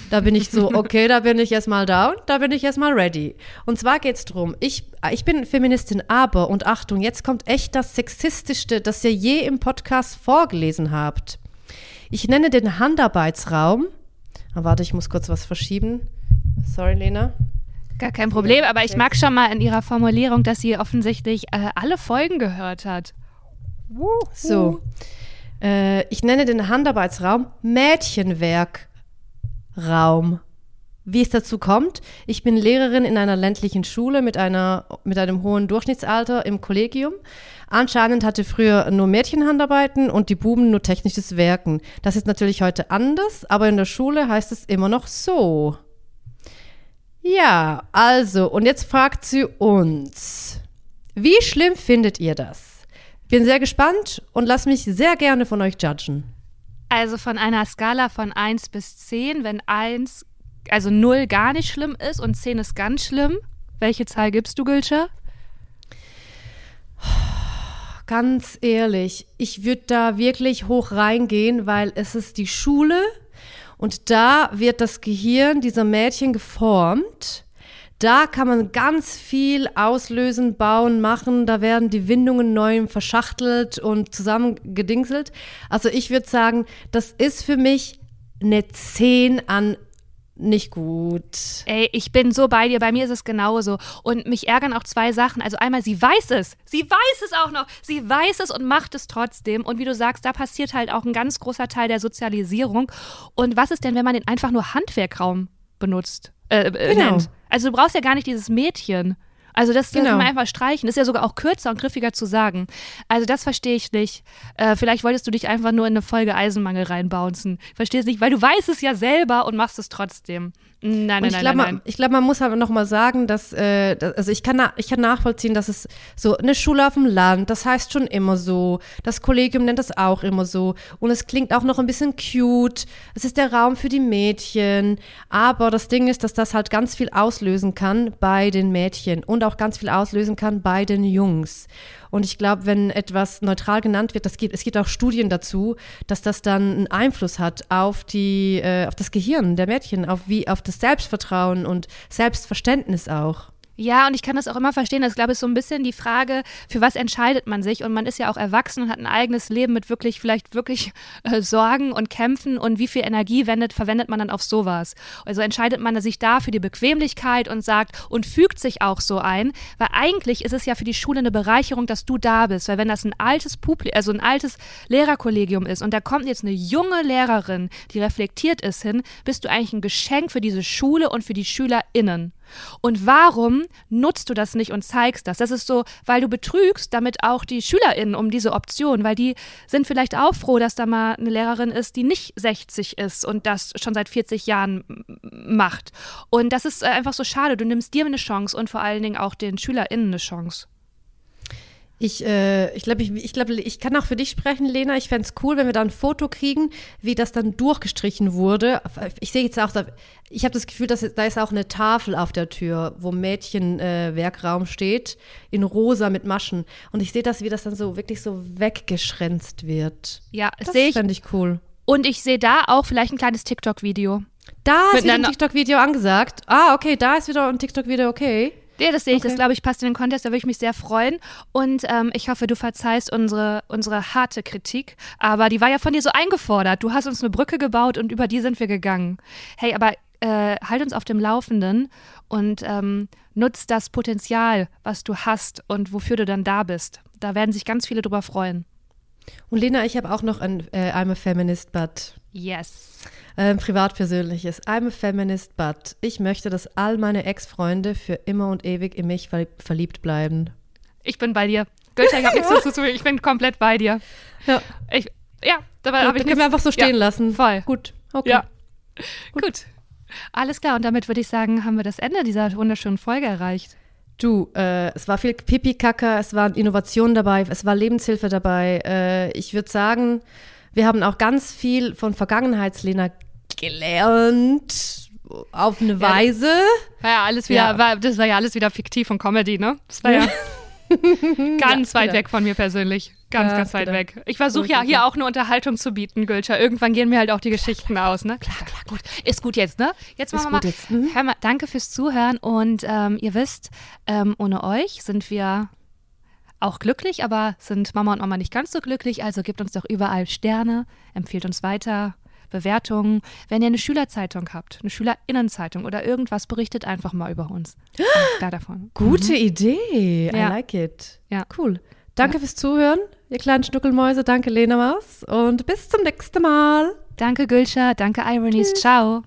Da bin ich so, okay, da bin ich erstmal down, da bin ich erstmal ready. Und zwar geht es darum, ich, ich bin Feministin, aber, und Achtung, jetzt kommt echt das Sexistischste, das ihr je im Podcast vorgelesen habt. Ich nenne den Handarbeitsraum. Oh, warte, ich muss kurz was verschieben. Sorry, Lena. Gar kein Problem, aber ich mag schon mal in ihrer Formulierung, dass sie offensichtlich äh, alle Folgen gehört hat. So. Äh, ich nenne den Handarbeitsraum Mädchenwerkraum. Wie es dazu kommt, ich bin Lehrerin in einer ländlichen Schule mit, einer, mit einem hohen Durchschnittsalter im Kollegium. Anscheinend hatte früher nur Mädchen Handarbeiten und die Buben nur technisches Werken. Das ist natürlich heute anders, aber in der Schule heißt es immer noch so. Ja, also, und jetzt fragt sie uns, wie schlimm findet ihr das? Bin sehr gespannt und lass mich sehr gerne von euch judgen. Also von einer Skala von 1 bis 10, wenn 1, also 0 gar nicht schlimm ist und 10 ist ganz schlimm, welche Zahl gibst du, Gülscher? Ganz ehrlich, ich würde da wirklich hoch reingehen, weil es ist die Schule und da wird das Gehirn dieser Mädchen geformt. Da kann man ganz viel auslösen, bauen, machen. Da werden die Windungen neu verschachtelt und zusammengedingselt. Also ich würde sagen, das ist für mich eine 10 an nicht gut. Ey, ich bin so bei dir. Bei mir ist es genauso. Und mich ärgern auch zwei Sachen. Also einmal, sie weiß es. Sie weiß es auch noch. Sie weiß es und macht es trotzdem. Und wie du sagst, da passiert halt auch ein ganz großer Teil der Sozialisierung. Und was ist denn, wenn man den einfach nur Handwerkraum benutzt? Äh, äh genau. nennt? Also du brauchst ja gar nicht dieses Mädchen. Also das genau. kann man einfach streichen. Ist ja sogar auch kürzer und griffiger zu sagen. Also das verstehe ich nicht. Äh, vielleicht wolltest du dich einfach nur in eine Folge Eisenmangel reinbouncen. Verstehst nicht, weil du weißt es ja selber und machst es trotzdem. Nein, nein, ich glaube, man, glaub, man muss aber noch mal sagen, dass, äh, also ich kann, ich kann nachvollziehen, dass es so eine Schule auf dem Land, das heißt schon immer so. Das Kollegium nennt das auch immer so. Und es klingt auch noch ein bisschen cute. Es ist der Raum für die Mädchen. Aber das Ding ist, dass das halt ganz viel auslösen kann bei den Mädchen und auch ganz viel auslösen kann bei den Jungs. Und ich glaube, wenn etwas neutral genannt wird, das gibt, es gibt auch Studien dazu, dass das dann einen Einfluss hat auf, die, äh, auf das Gehirn der Mädchen, auf, wie, auf das Selbstvertrauen und Selbstverständnis auch. Ja, und ich kann das auch immer verstehen. Das, glaube ich, ist so ein bisschen die Frage, für was entscheidet man sich? Und man ist ja auch erwachsen und hat ein eigenes Leben mit wirklich, vielleicht wirklich äh, Sorgen und Kämpfen. Und wie viel Energie wendet, verwendet man dann auf sowas? Also entscheidet man sich da für die Bequemlichkeit und sagt und fügt sich auch so ein. Weil eigentlich ist es ja für die Schule eine Bereicherung, dass du da bist. Weil wenn das ein altes Publikum, also ein altes Lehrerkollegium ist und da kommt jetzt eine junge Lehrerin, die reflektiert ist hin, bist du eigentlich ein Geschenk für diese Schule und für die SchülerInnen. Und warum nutzt du das nicht und zeigst das? Das ist so, weil du betrügst damit auch die SchülerInnen um diese Option, weil die sind vielleicht auch froh, dass da mal eine Lehrerin ist, die nicht 60 ist und das schon seit 40 Jahren macht. Und das ist einfach so schade. Du nimmst dir eine Chance und vor allen Dingen auch den SchülerInnen eine Chance. Ich, äh, ich glaube, ich, ich, glaub, ich kann auch für dich sprechen, Lena. Ich fände es cool, wenn wir da ein Foto kriegen, wie das dann durchgestrichen wurde. Ich sehe jetzt auch, ich habe das Gefühl, dass da ist auch eine Tafel auf der Tür, wo Mädchenwerkraum äh, steht, in rosa mit Maschen. Und ich sehe das, wie das dann so wirklich so weggeschränzt wird. Ja, das sehe ich. fände ich cool. Und ich sehe da auch vielleicht ein kleines TikTok-Video. Da ist wieder ein TikTok-Video angesagt. Ah, okay, da ist wieder ein TikTok-Video, okay. Ja, das sehe ich. Okay. Das glaube ich passt in den Kontext. Da würde ich mich sehr freuen. Und ähm, ich hoffe, du verzeihst unsere, unsere harte Kritik. Aber die war ja von dir so eingefordert. Du hast uns eine Brücke gebaut und über die sind wir gegangen. Hey, aber äh, halt uns auf dem Laufenden und ähm, nutz das Potenzial, was du hast und wofür du dann da bist. Da werden sich ganz viele drüber freuen. Und Lena, ich habe auch noch ein äh, I'm a Feminist, but. Yes. Äh, Privatpersönliches. I'm a Feminist, but. Ich möchte, dass all meine Ex-Freunde für immer und ewig in mich verliebt bleiben. Ich bin bei dir. Götter, ich habe nichts dazu zu Ich bin komplett bei dir. Ja. Ich, ja, dabei habe ich können wir einfach so stehen ja, lassen. Voll. Gut. Okay. Ja. Gut. Gut. Alles klar. Und damit würde ich sagen, haben wir das Ende dieser wunderschönen Folge erreicht. Du, äh, es war viel Pipi-Kacker, es waren Innovationen dabei, es war Lebenshilfe dabei. Äh, ich würde sagen, wir haben auch ganz viel von Vergangenheitslena gelernt. Auf eine ja, Weise. War ja alles wieder, ja. War, das war ja alles wieder fiktiv und Comedy, ne? Das war ja ganz ja, weit weg von mir persönlich. Ganz, Ja, ganz weit genau. weg. Ich versuche ja hier auch eine Unterhaltung zu bieten, Gülscher. Irgendwann gehen mir halt auch die Geschichten aus, ne? Klar, klar, gut. Ist gut jetzt, ne? Jetzt Ist machen wir gut mal. jetzt, mhm. Hör mal, danke fürs Zuhören und ähm, ihr wisst, ähm, ohne euch sind wir auch glücklich, aber sind Mama und Mama nicht ganz so glücklich. Also gebt uns doch überall Sterne, empfiehlt uns weiter, Bewertungen. Wenn ihr eine Schülerzeitung habt, eine Schülerinnenzeitung oder irgendwas, berichtet einfach mal über uns. Klar davon. Gute Idee. I Ja. like it. Ja. Cool. Danke fürs Zuhören, ihr kleinen Schnuckelmäuse. Danke, Lena Maus. Und bis zum nächsten Mal. Danke, Gülscher. Danke, Ironies. Ciao.